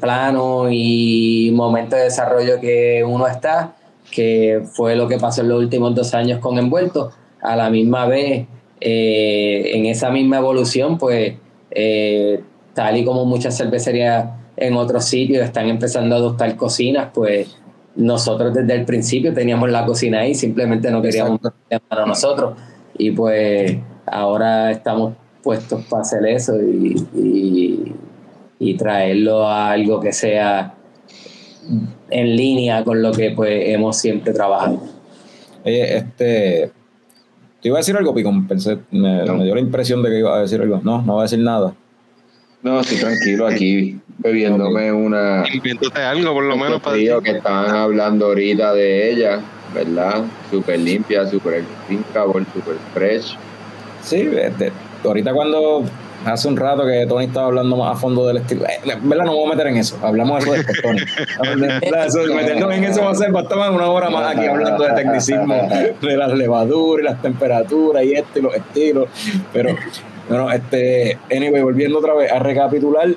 plano y momento de desarrollo que uno está, que fue lo que pasó en los últimos dos años con Envuelto. A la misma vez, eh, en esa misma evolución, pues eh, tal y como muchas cervecerías en otros sitios están empezando a adoptar cocinas, pues nosotros desde el principio teníamos la cocina ahí, simplemente no queríamos para nosotros. Y pues ahora estamos puestos para hacer eso y, y, traerlo a algo que sea en línea con lo que pues hemos siempre trabajado.
este, te iba a decir algo, Picón. Pensé, me, dio la impresión de que iba a decir algo. No, no va a decir nada.
No, estoy tranquilo aquí, bebiéndome una.
Invéntate algo, por lo menos, para
que estaban hablando ahorita de ella, ¿verdad? Súper limpia, súper drinkable, súper fresh.
Sí, ahorita cuando hace un rato que Tony estaba hablando más a fondo del estilo. Eh, ¿Verdad? No me voy a meter en eso. Hablamos de eso después, Tony. Meternos en eso va a ser bastante una hora más aquí hablando de tecnicismo, de las levaduras y las temperaturas y esto y los estilos. Pero, bueno, este, anyway, volviendo otra vez a recapitular.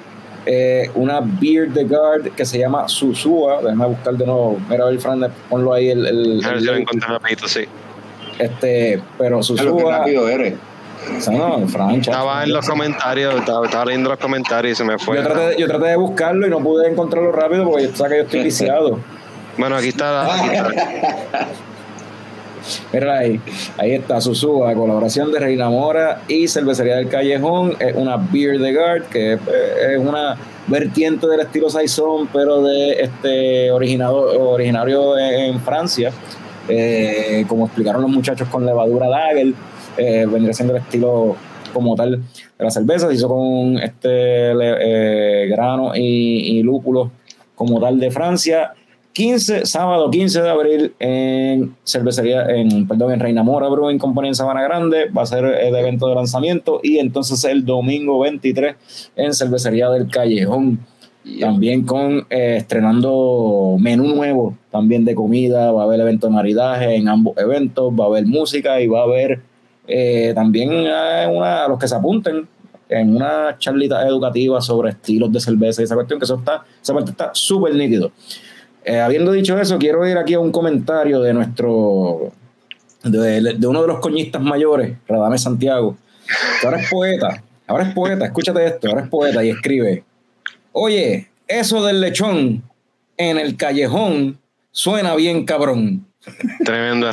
Eh, una beer de guard que se llama Susua. Déjame buscar de nuevo. Mira, el Fran, ponlo ahí. El, el,
a ver si lo encontré rapidito, sí.
Este, pero Susua.
rápido eres.
Estaba en los comentarios, estaba, leyendo los comentarios y se me fue.
Yo traté, yo traté de buscarlo y no pude encontrarlo rápido porque sabes que yo estoy viciado.
bueno, aquí está.
Mira ahí, ahí está Susúa, colaboración de Reina Mora y Cervecería del Callejón. Es una Beer de Guard, que es una vertiente del estilo Saison, pero de este originado, originario en Francia. Eh, como explicaron los muchachos con levadura Dagger eh, vendría siendo el estilo como tal de la cerveza, se hizo con este eh, grano y, lúpulo como tal de Francia. 15, sábado 15 de abril en cervecería, en, perdón, en Reina Mora Brewing Company en Sabana Grande, va a ser el evento de lanzamiento y entonces el domingo 23 en cervecería del Callejón. También con eh, estrenando menú nuevo, también de comida, va a haber evento de maridaje en ambos eventos, va a haber música y va a haber eh, también a, los que se apunten en una charlita educativa sobre estilos de cerveza y esa cuestión, que eso está, esa parte está súper nítido. Eh, habiendo dicho eso, quiero ir aquí a un comentario de nuestro, de, uno de los coñistas mayores, Radame Santiago, que ahora es poeta, ahora es poeta, escúchate esto, ahora es poeta y escribe, oye, eso del lechón en el callejón suena bien cabrón.
Tremendo,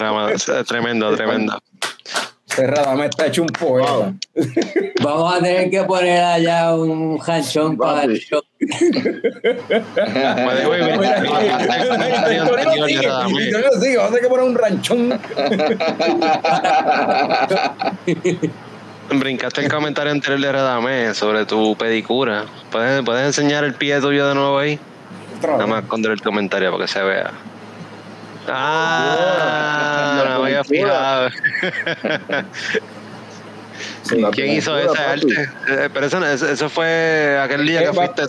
tremendo, tremendo.
Cerrada me está hecho un poema.
Vamos a tener que poner allá un ranchón para el show. Vamos
a tener que poner un ranchón.
Brincaste el comentario anterior de Radamé sobre tu pedicura. ¿Puedes, ¿Puedes enseñar el pie tuyo de nuevo ahí? Nada más esconder el comentario para que se vea. Ah, ¿Quién hizo ese arte? Eh, pero eso, eso, fue aquel día que fuiste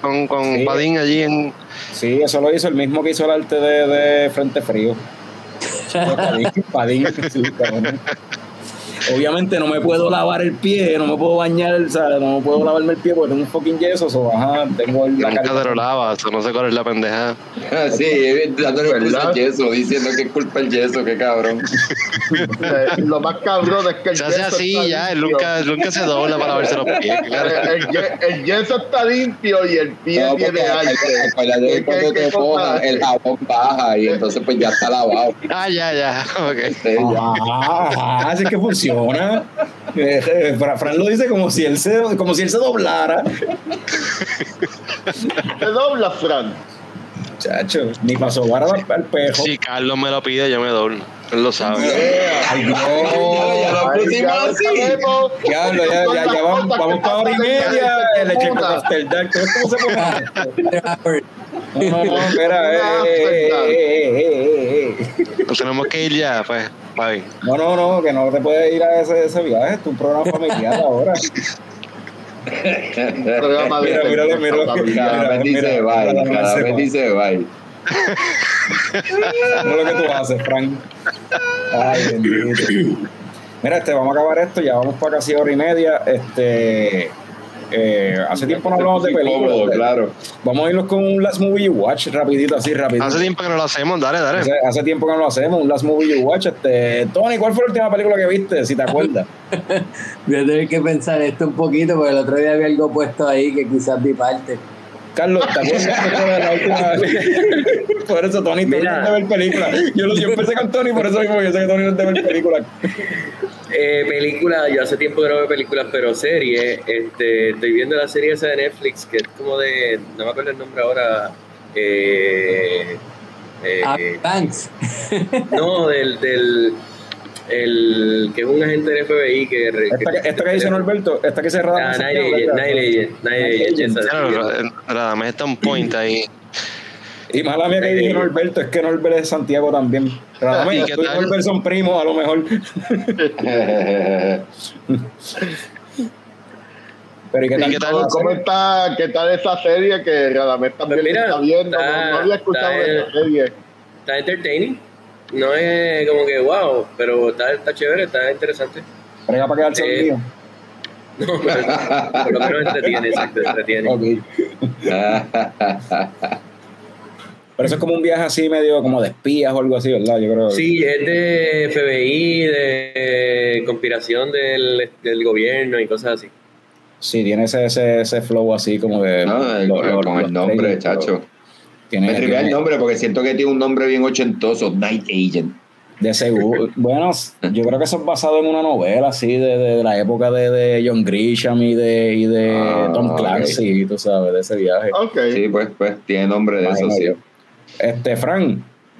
con, con Padín allí en.
Sí, eso lo hizo el mismo que hizo el arte de, de Frente Frío. Padín, Padín obviamente no me puedo lavar el pie, no me puedo bañar, ¿sabes? no me puedo lavarme el pie porque tengo un fucking yeso, o ajá, tengo
el, la Nunca te lo lavas, no sé cuál es la pendeja.
sí, dándole el yeso, diciendo que es culpa el yeso, qué cabrón.
lo más cabrón es que el
se hace así ya, él nunca, nunca se dobla para lavarse los pies. Claro.
El, yeso está limpio y el pie tiene aire.
cuando te pongas, el jabón baja y entonces pues ya está lavado.
Ah, ya, ya, ok.
Ah, así que funciona. Eh, eh, Fran lo dice como si él se, como si él se doblara.
¿Te dobla, Fran?
Chacho, ni pasó guarda al pejo.
Si Carlos me lo pide, yo me doblo. Él lo sabe.
Ay, no. Ya lo pusimos así. Ya, ya, ya, ya vamos, vamos para hora y media. El eche con After Dark. ¿Cómo se pone? No, no, espera. Eh, eh, eh,
eh, Nos tenemos que ir ya, pues. Bye.
No, no, no, que no te puedes ir a ese, ese viaje. Es un programa familiar ahora.
mira, mira, mira, mira, dice bye, cada vez dice bye.
no lo que tú haces, Frank. Ay, bendito. Mira, este, vamos a acabar esto, ya vamos para casi hora y media. Este, eh, hace tiempo no hablamos de películas.
claro.
Vamos a irnos con un Last Movie You Watch, rapidito, así, rapidito.
Hace tiempo que no lo hacemos, dale, dale.
Hace, tiempo que no lo hacemos, un Last Movie You Watch. Este, Tony, ¿cuál fue la última película que viste, si te acuerdas?
Voy a tener que pensar esto un poquito, porque el otro día había algo puesto ahí que quizás vi parte.
Carlos, ¿te acuerdas de la última vez? Por eso Tony no de ver películas. Yo, yo empecé con Tony, por eso mismo yo sé que Tony no de ver películas.
Eh, película, yo hace tiempo que no veo películas, pero serie. Este, estoy viendo la serie esa de Netflix, que es como de. No me acuerdo el nombre ahora. Eh,
eh, ah, Banks.
no, del, del el que es un agente del FBI que...
Esta que, dice Norberto, esta que se
rada... Ah, Night Agent,
Claro, me está un point ahí.
Y mala mía que dice Norberto, es que Norbert es Santiago también. Radamés, tú y Norbert son primos, a lo mejor.
Pero ¿y qué tal? qué tal ¿Cómo está, qué tal esa serie que Radamés también pues está viendo? no, no, había escuchado de esa serie.
Está entertaining no es como que wow, pero está, está chévere, está interesante.
Prega para quedarse eh,
No, pero por lo menos entretiene, exacto, entretiene. Okay.
Pero eso es como un viaje así medio como de espías o algo así, ¿verdad? Yo creo.
Sí, es de FBI, de conspiración del, del gobierno y cosas así.
Sí, tiene ese, ese, ese flow así como de...
No, con el nombre, chacho. Me escribí el nombre porque siento que tiene un nombre bien ochentoso, Night Agent.
De seguro. bueno, yo creo que eso es basado en una novela así de, de, la época de, de, John Grisham y de, y de ah, Tom Clancy, tú sabes, de ese viaje.
Okay. Sí, pues, pues tiene nombre de eso, sí.
Este, Frank,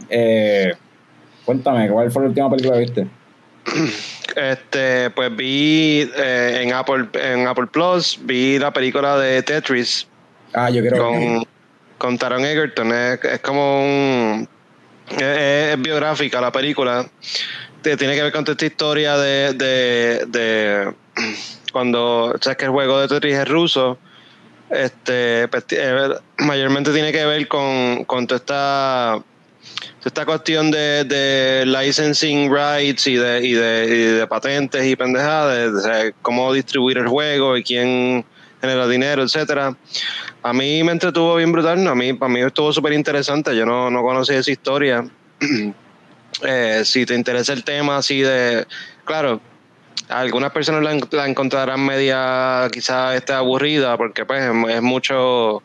eh, cuéntame, ¿cuál fue la última película que viste?
Este, pues vi eh, en Apple en Apple Plus, vi la película de Tetris.
Ah, yo creo que
con Taron Egerton. Es, como un. Es, biográfica la película. Tiene que ver con esta historia de, de, de cuando. Sabes que el juego de Tetris es ruso. Este, pues, eh, mayormente tiene que ver con, con toda esta esta cuestión de, de licensing rights y de, y de, y de patentes y pendejadas, de, cómo distribuir el juego y quién genera dinero, etcétera. A mí me entretuvo bien brutal, a mí, para mí estuvo súper interesante, yo no, no conocía esa historia. Eh, si te interesa el tema así de, claro, algunas personas la, encontrarán media quizás esté aburrida porque pues es mucho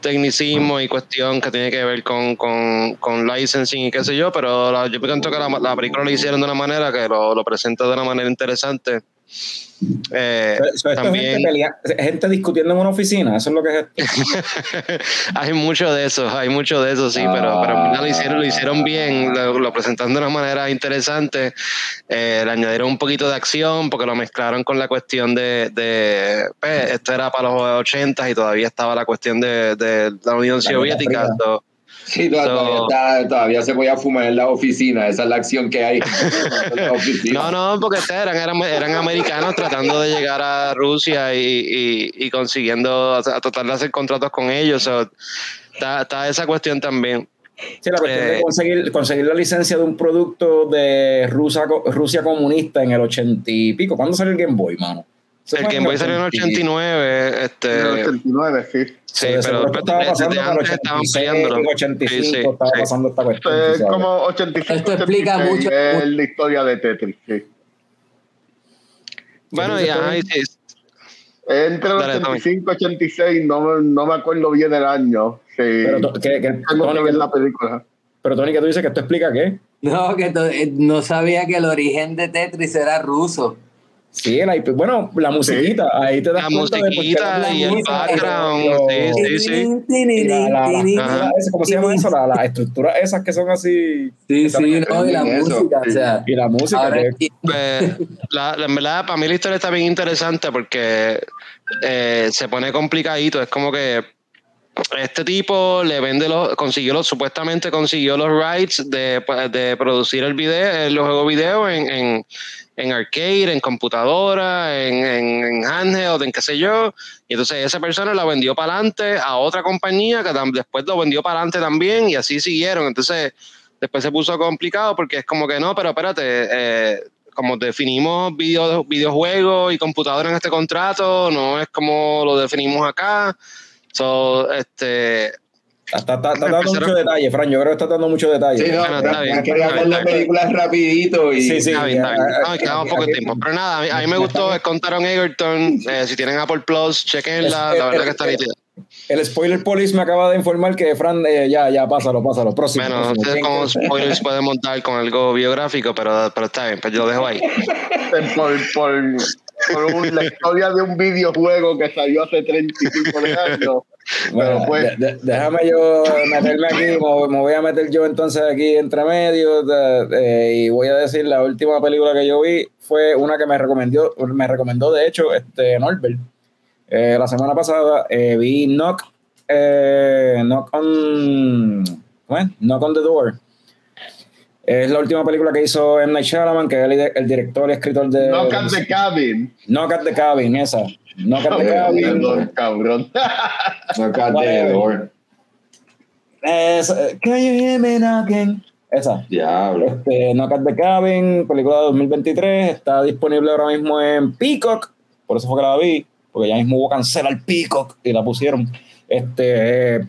tecnicismo y cuestión que tiene que ver con, con, con licensing y qué sé yo, pero yo pienso que la, la, película lo hicieron de una manera que lo, lo presenta de una manera interesante
eh, también gente, discutiendo en una oficina, eso es lo que
es. hay mucho de eso, hay mucho de eso, sí, pero, pero lo hicieron, lo hicieron bien, lo, presentaron de una manera interesante, eh, le añadieron un poquito de acción porque lo mezclaron con la cuestión de, de pues, esto era para los 80 y todavía estaba la cuestión de, de la Unión Soviética.
Sí, todavía, todavía, se podía fumar en la oficina, esa es la acción que hay.
no, no, porque eran, eran, eran, americanos tratando de llegar a Rusia y, y, consiguiendo, a, tratar de hacer contratos con ellos. está, esa cuestión también.
Sí, la cuestión de conseguir, conseguir la licencia de un producto de Rusia, Rusia comunista en el ochenta y pico. ¿Cuándo salió el Game Boy, mano?
El Game Boy salió en el 89. Este,
en el 89, sí.
Sí, pero después estaba pasando desde estaban peleando.
85 sí, sí, estaba sí. pasando esta cuestión.
Es como 85.
Esto explica mucho.
Es la historia de Tetris, sí.
Bueno, ya.
Entre los 85 y 86, no, no me acuerdo bien el año. Sí.
Pero que, que,
Tengo que ver la película.
Pero Tony, que tú dices que esto explica qué?
No, que eh, no sabía que el origen de Tetris era ruso.
Sí, el IP, bueno, la musiquita, sí. ahí te das
la
cuenta
musiquita
de
y el background, sí, sí, sí.
La, la, la, ¿Cómo se llama eso? Las la estructuras esas que son así.
Sí, sí, no, y la música, o sea.
Y la música.
Ahora,
que,
pues, la, la, en verdad, para mí la historia está bien interesante porque eh, se pone complicadito. Es como que este tipo le vende los, consiguió los, supuestamente consiguió los rights de, de producir el video, el juego video en, en, en arcade, en computadora, en, en, en handheld, en qué sé yo. Y entonces esa persona la vendió para adelante a otra compañía que después lo vendió para adelante también y así siguieron. Entonces después se puso complicado porque es como que no, pero espérate, eh, como definimos video, videojuegos y computadora en este contrato, no es como lo definimos acá. So, este,
Está, está, está dando mucho detalle, Fran. Yo creo que está dando mucho detalle.
Sí, no,
Bueno, está bien,
quería ver las películas rapidito y
Sí, sí.
Está bien, está bien. No, quedamos poco tiempo. Pero nada, a mí, a mí me gustó, es con Taron Egerton. Eh, si tienen Apple Plus, chequenla. La verdad que está nítida.
El spoiler police me acaba de informar que Fran, eh, ya, ya, pásalo, pásalo. Próximo.
Bueno, no
próximo.
sé
¿Quién-
cómo spoilers puede montar con algo biográfico, pero, pero está bien, pues yo lo dejo ahí.
Por, por, por un- la historia de un videojuego que salió hace 35 de años.
Bueno,
Pero pues-
de- de- déjame yo meterme aquí, me, voy a meter yo entonces aquí entre medio de- y voy a decir la última película que yo vi fue una que me recomendó, me recomendó de hecho este Norbert. Eh, la semana pasada eh, vi Knock, eh, Knock on ¿cómo es? Knock on the Door. Es la última película que hizo M. Night Shyamalan, que es el, el director y escritor de
No Cat the Cabin.
Knock at the Cabin, esa. Cabin.
Perdón, cabrón.
no.
Esa, eh, Can you hear me knocking? Esa.
Diablo.
Este, Knock at the Cabin, película de 2023, está disponible ahora mismo en Peacock, por eso fue que la vi, porque ya mismo hubo cancelar Peacock y la pusieron. Este, eh,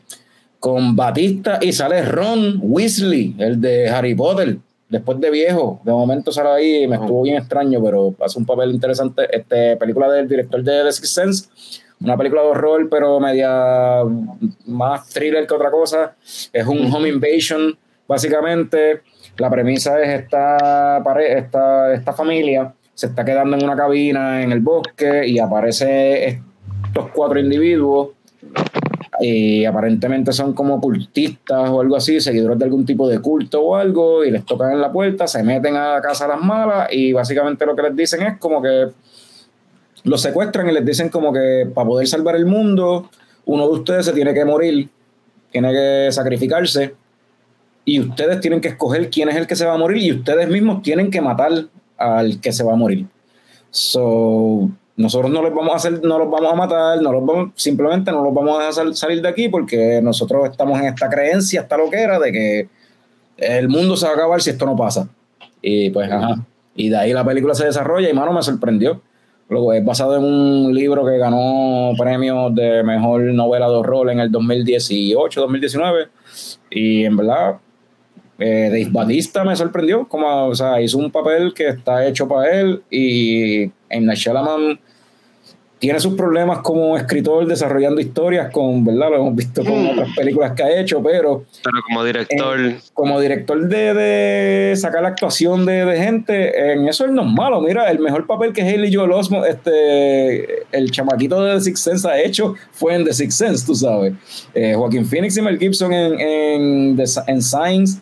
con Batista y sale Ron Weasley, el de Harry Potter, después de viejo. De momento sale ahí y me estuvo bien extraño, pero hace un papel interesante. Este, película del director de The Sixth Sense, una película de horror, pero media más thriller que otra cosa. Es un home invasion, básicamente. La premisa es esta, pare- esta, esta familia se está quedando en una cabina en el bosque y aparece estos cuatro individuos y aparentemente son como cultistas o algo así, seguidores de algún tipo de culto o algo, y les tocan en la puerta, se meten a la casa a las malas y básicamente lo que les dicen es como que los secuestran y les dicen como que para poder salvar el mundo, uno de ustedes se tiene que morir, tiene que sacrificarse, y ustedes tienen que escoger quién es el que se va a morir, y ustedes mismos tienen que matar al que se va a morir. So, nosotros no los vamos a hacer, no los vamos a matar, no los vamos, simplemente no los vamos a dejar sal- salir de aquí porque nosotros estamos en esta creencia, esta loquera de que el mundo se va a acabar si esto no pasa. Y pues, ajá. Y de ahí la película se desarrolla y mano me sorprendió. Luego es basado en un libro que ganó premios de mejor novela de horror en el 2018, 2019. Y en verdad, eh, Dave Batista me sorprendió. Como, o sea, hizo un papel que está hecho para él. Y en Night Shyamalan tiene sus problemas como escritor desarrollando historias con, ¿verdad? Lo hemos visto con
Mm.
otras películas que ha hecho, pero
Pero como director,
como director de, de sacar la actuación de, de gente, en eso él no es malo. Mira, el mejor papel que Haley Joel Osment, este, el chamaquito de The Sixth Sense ha hecho fue en The Sixth Sense, tú sabes. Eh, Joaquín Phoenix y Mel Gibson en, en, en Signs.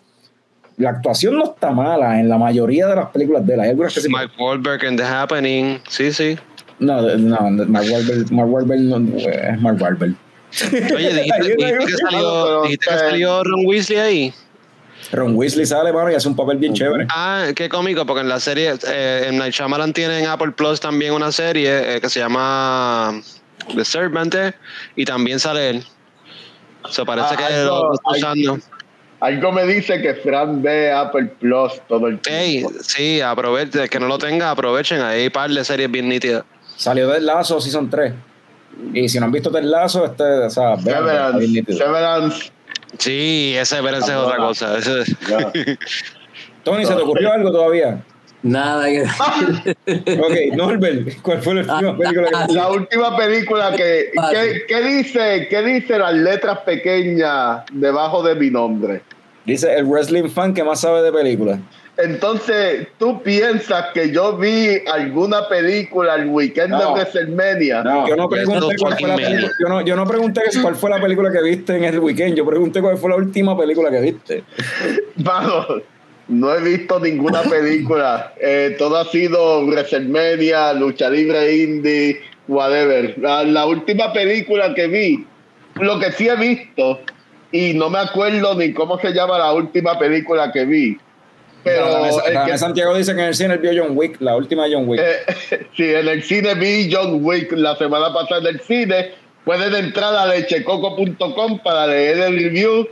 La actuación no está mala en la mayoría de las películas de él. Que sí-
Mike Wahlberg en The Happening, sí, sí.
No, no, Mark Wahlberg, Mark Wahlberg no, es Mark Wahlberg.
Oye, dijiste, dijiste que salió, dijiste que salió Ron Weasley ahí.
Ron Weasley sale, mano, y hace un papel bien chévere.
Ah, qué cómico, porque en la serie, eh, en Night Shyamalan tiene en Apple Plus también una serie eh, que se llama The Servant, eh, y también sale él. O sea, parece
Ah,
que
hay
lo, está usando.
Algo me dice que Fran ve Apple Plus todo el
tiempo. sí, aprovechen, que no lo tenga, aprovechen. Ahí hay par de series bien nítidas.
Salió del Lazo Season 3. Y si no han visto del Lazo, este, o sea,
Severance. Severance.
Sí, ese Severance es otra cosa.
Tony, ¿se te ocurrió algo todavía?
Nada que
Ok, Norbert, ¿cuál fue la última película que
La última película que. ¿qué, dice, ¿Qué dice las letras pequeñas debajo de mi nombre?
Dice el wrestling fan que más sabe de películas.
Entonces, ¿tú piensas que yo vi alguna película el weekend de WrestleMania?
No, yo no pregunté cuál fue la película. Yo no, yo no pregunté cuál fue la película que viste en el weekend. Yo pregunté cuál fue la última película que viste.
Vamos. No he visto ninguna película. Eh, todo ha sido WrestleMania, lucha libre indie, whatever. La, última película que vi, lo que sí he visto, y no me acuerdo ni cómo se llama la última película que vi. Pero
Santiago dice que en el cine vio John Wick, la última John Wick.
Eh, sí, en el cine vi John Wick la semana pasada en el cine. Pueden entrar a lechecoco.com para leer el review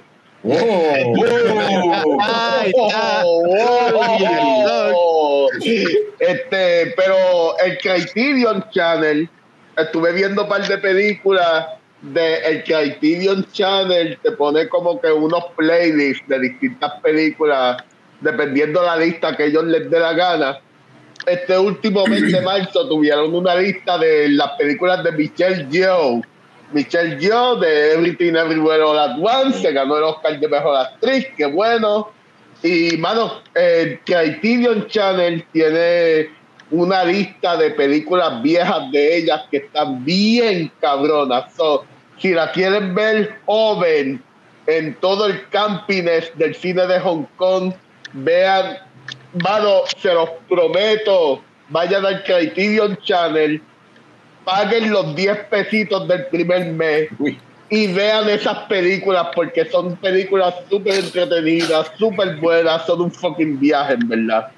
este, pero el Criterion Channel, estuve viendo un par de películas de el Criterion Channel, te pone como que unos playlists de distintas películas, dependiendo la lista que ellos les dé la gana. Este último mes de marzo tuvieron una lista de las películas de Michelle Yeoh Michelle Yeoh de Everything Everywhere All At Once, se ganó el Oscar de Mejor Actriz, qué bueno. Y, mano, el Criterion Channel tiene una lista de películas viejas de ellas que están bien cabronas. si la quieren ver joven en todo el campines del cine de Hong Kong, vean, mano, se los prometo, vayan al Criterion Channel paguen los 10 pesitos del primer mes y vean esas películas porque son películas súper entretenidas, súper buenas, son un fucking viaje, en verdad.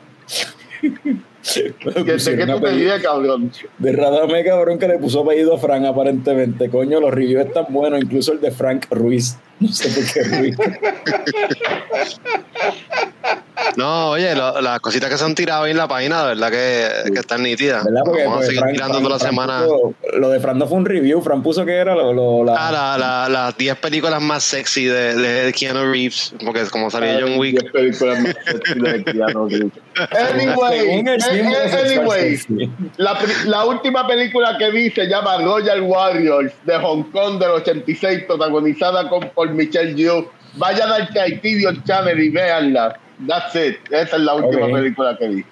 que sé que tú te digas, cabrón.
De Radame, cabrón, que le puso apellido a Frank, aparentemente. Coño, los reviews están buenos, incluso el de Frank Ruiz. No sé por qué Ruiz.
No, oye, las cositas que se han tirado ahí en la página, de verdad que, que están nítidas. ¿Verdad? Porque, Vamos a pues, seguir tirando toda la semana.
lo de Fran no fue un review, Fran puso que era lo, lo
la... Ah, la, las 10 películas más sexy de, de, Keanu Reeves, porque es como salió John Wick. 10 películas más sexy de Keanu
Reeves. Anyway, eh, eh, anyway la, la última película que vi se llama Royal Warriors de Hong Kong del 86, protagonizada con, por Michelle Yeoh. Vayan al Criterion Channel y véanla That's it. Esa es la última película que vi.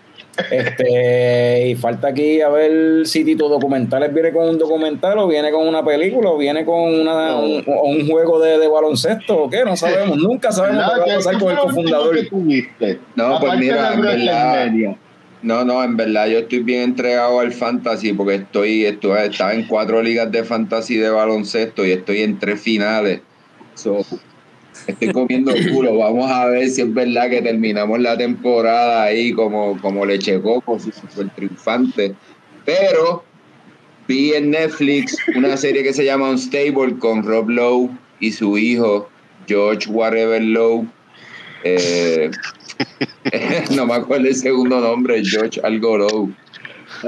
Este, y falta aquí a ver si Tito Documentales viene con un documental o viene con una película o viene con una, un, un, juego de, de, baloncesto o qué, no sabemos, nunca sabemos qué va a pasar con el cofundador.
No, pues mira, en verdad, no, no, en verdad yo estoy bien entregado al fantasy porque estoy, estoy estaba en cuatro ligas de fantasy de baloncesto y estoy en tres finales. So, estoy comiendo culo. Vamos a ver si es verdad que terminamos la temporada ahí como, como leche coco, super triunfante. Pero vi en Netflix una serie que se llama Unstable con Rob Lowe y su hijo, George Whatever Lowe. Eh, no me acuerdo el segundo nombre, George Algo Lowe.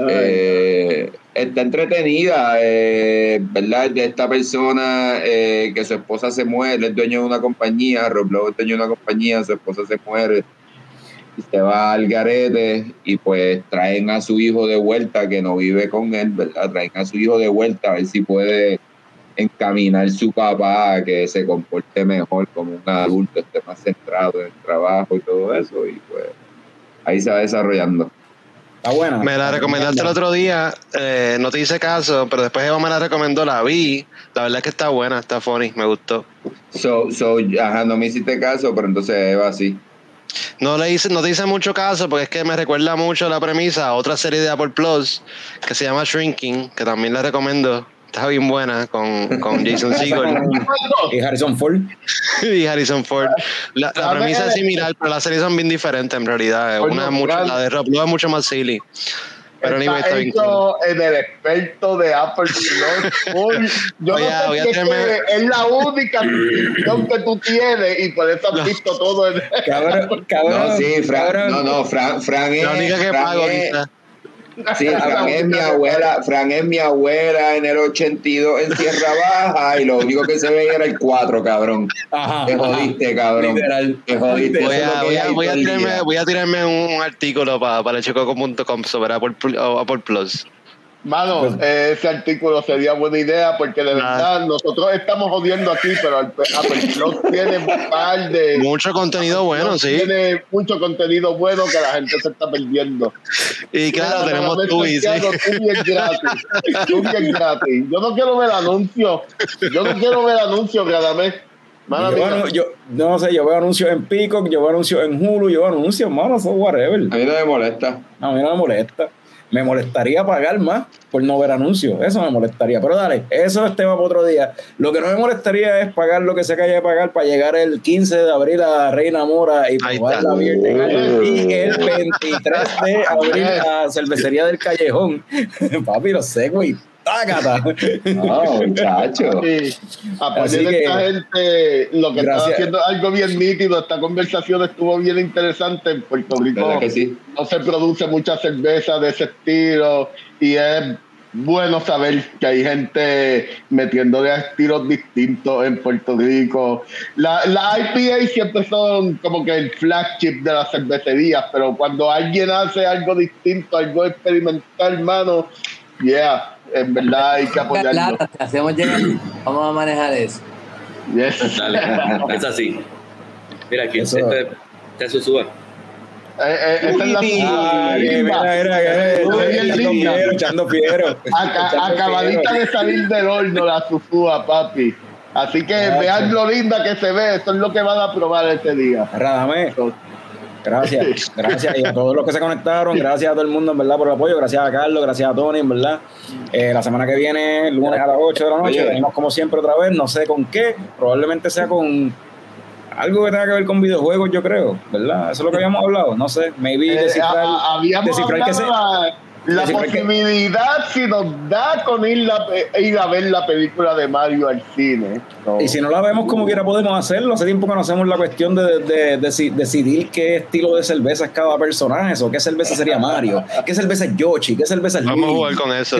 Eh, está entretenida, eh, ¿verdad? De esta persona eh, que su esposa se muere, es dueño de una compañía, Roblox es dueño de una compañía, su esposa se muere y se va al garete y pues traen a su hijo de vuelta que no vive con él, ¿verdad? Traen a su hijo de vuelta a ver si puede encaminar su papá a que se comporte mejor como un adulto, esté más centrado en el trabajo y todo eso y pues ahí se va desarrollando.
Me la recomendaste el otro día, eh, no te hice caso, pero después Eva me la recomendó, la vi. La verdad es que está buena, está funny, me gustó.
So, so, ajá, no me hiciste caso, pero entonces Eva sí.
No le hice, no te hice mucho caso porque es que me recuerda mucho la premisa a otra serie de Apple Plus que se llama Shrinking, que también la recomiendo. Está bien buena con, con Jason Segel.
y Harrison Ford.
y Harrison Ford. La, premisa es similar, pero las series son bien diferentes en realidad. Una mucho, la de Rob es mucho más silly.
Pero está, está hecho en el experto de Apple Plus. Yo no sé si es, la única suscripción que tú tienes y por eso has visto todo. El...
Cabrón, cabrón. No, sí, Fran, no, no, Fran, Fran es. La única que pago ahorita. Sí, Fran es mi abuela, Fran es mi abuela en el 82 en Tierra Baja y lo único que se veía era el 4, cabrón. Ajá, Te jodiste, cabrón. Literal. Te jodiste.
Voy a, voy, a, voy, a tirarme, voy a tirarme un artículo para, para el chico.com sobre Apple, Apple Plus.
Mano, pues- ese artículo sería buena idea porque de verdad nosotros estamos jodiendo aquí, pero Apple Plus tiene un par de.
Mucho contenido bueno, sí.
Tiene mucho contenido bueno que la gente se está perdiendo.
Y claro, tenemos tu
y sí. es gratis. es gratis. Yo no quiero ver anuncios. Yo no quiero ver anuncios cada mes.
Yo, yo, no sé, yo veo anuncios en Peacock, yo veo anuncios en Hulu, yo veo anuncios, mano, eso whatever.
A mí no me molesta.
A mí no me molesta me molestaría pagar más por no ver anuncios. Eso me molestaría. Pero dale, eso es tema para otro día. Lo que no me molestaría es pagar lo que se haya de pagar para llegar el 15 de abril a Reina Mora y probar la Y el 23 de abril a Cervecería del Callejón. Papi, lo sé, güey. ¡Tácata!
No, muchacho.
Sí. Apoyen a esta gente, lo que está haciendo algo bien nítido. Esta conversación estuvo bien interesante. En Puerto Rico no se produce mucha cerveza de ese estilo y es bueno saber que hay gente metiéndole a estilos distintos en Puerto Rico. La, la IPA siempre son como que el flagship de las cervecerías, pero cuando alguien hace algo distinto, algo experimental, hermano, yeah, en verdad hay que apoyarlo.
hacemos llegar, vamos a manejar eso.
Yes. Dale, es así. Mira, aquí eso. este, este suba.
Eh, eh, esa es la
mira, mira, echando fiero.
Acabadita de salir del horno la susúa, papi. Así que vean lo linda que se ve. Esto es lo que van a probar este día.
Radame. Gracias, gracias. Y a todos los que se conectaron, gracias a todo el mundo en verdad por el apoyo, gracias a Carlos, gracias a Tony en verdad. Eh, la semana que viene, lunes a las 8 de la noche, venimos como siempre otra vez, no sé con qué, probablemente sea con algo que tenga que ver con videojuegos, yo creo, ¿verdad? Eso es lo que habíamos hablado, no sé, maybe
eh, descifrar, descifrar que la posibilidad si nos da con ir, ir, a ver la película de Mario al cine.
Y si no la vemos como quiera podemos hacerlo. Hace tiempo que no hacemos la cuestión de, decidir qué estilo de cerveza es cada personaje o qué cerveza sería Mario, qué cerveza es Yoshi, qué cerveza es
Luigi, Vamos a jugar con eso.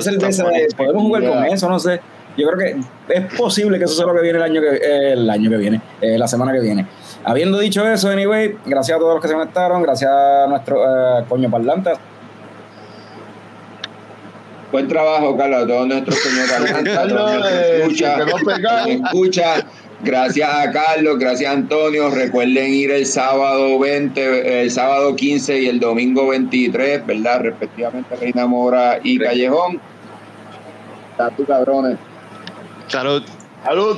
podemos jugar con eso, no sé. Yo creo que es posible que eso sea lo que viene el año que, eh, el año que viene, eh, la semana que viene. Habiendo dicho eso, anyway, gracias a todos los que se conectaron, gracias a nuestro eh, coño parlante,
Buen trabajo, Carlos, a todos nuestros señores a todos escucha, escucha. Gracias a Carlos, gracias a Antonio. Recuerden ir el sábado 20, el sábado 15 y el domingo 23, ¿verdad? Respectivamente Reina Mora y Callejón. Salud, cabrones.
Salud.
Salud.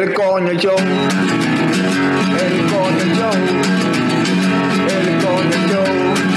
El coño coñochón. El coño coñochón. El coño coñochón.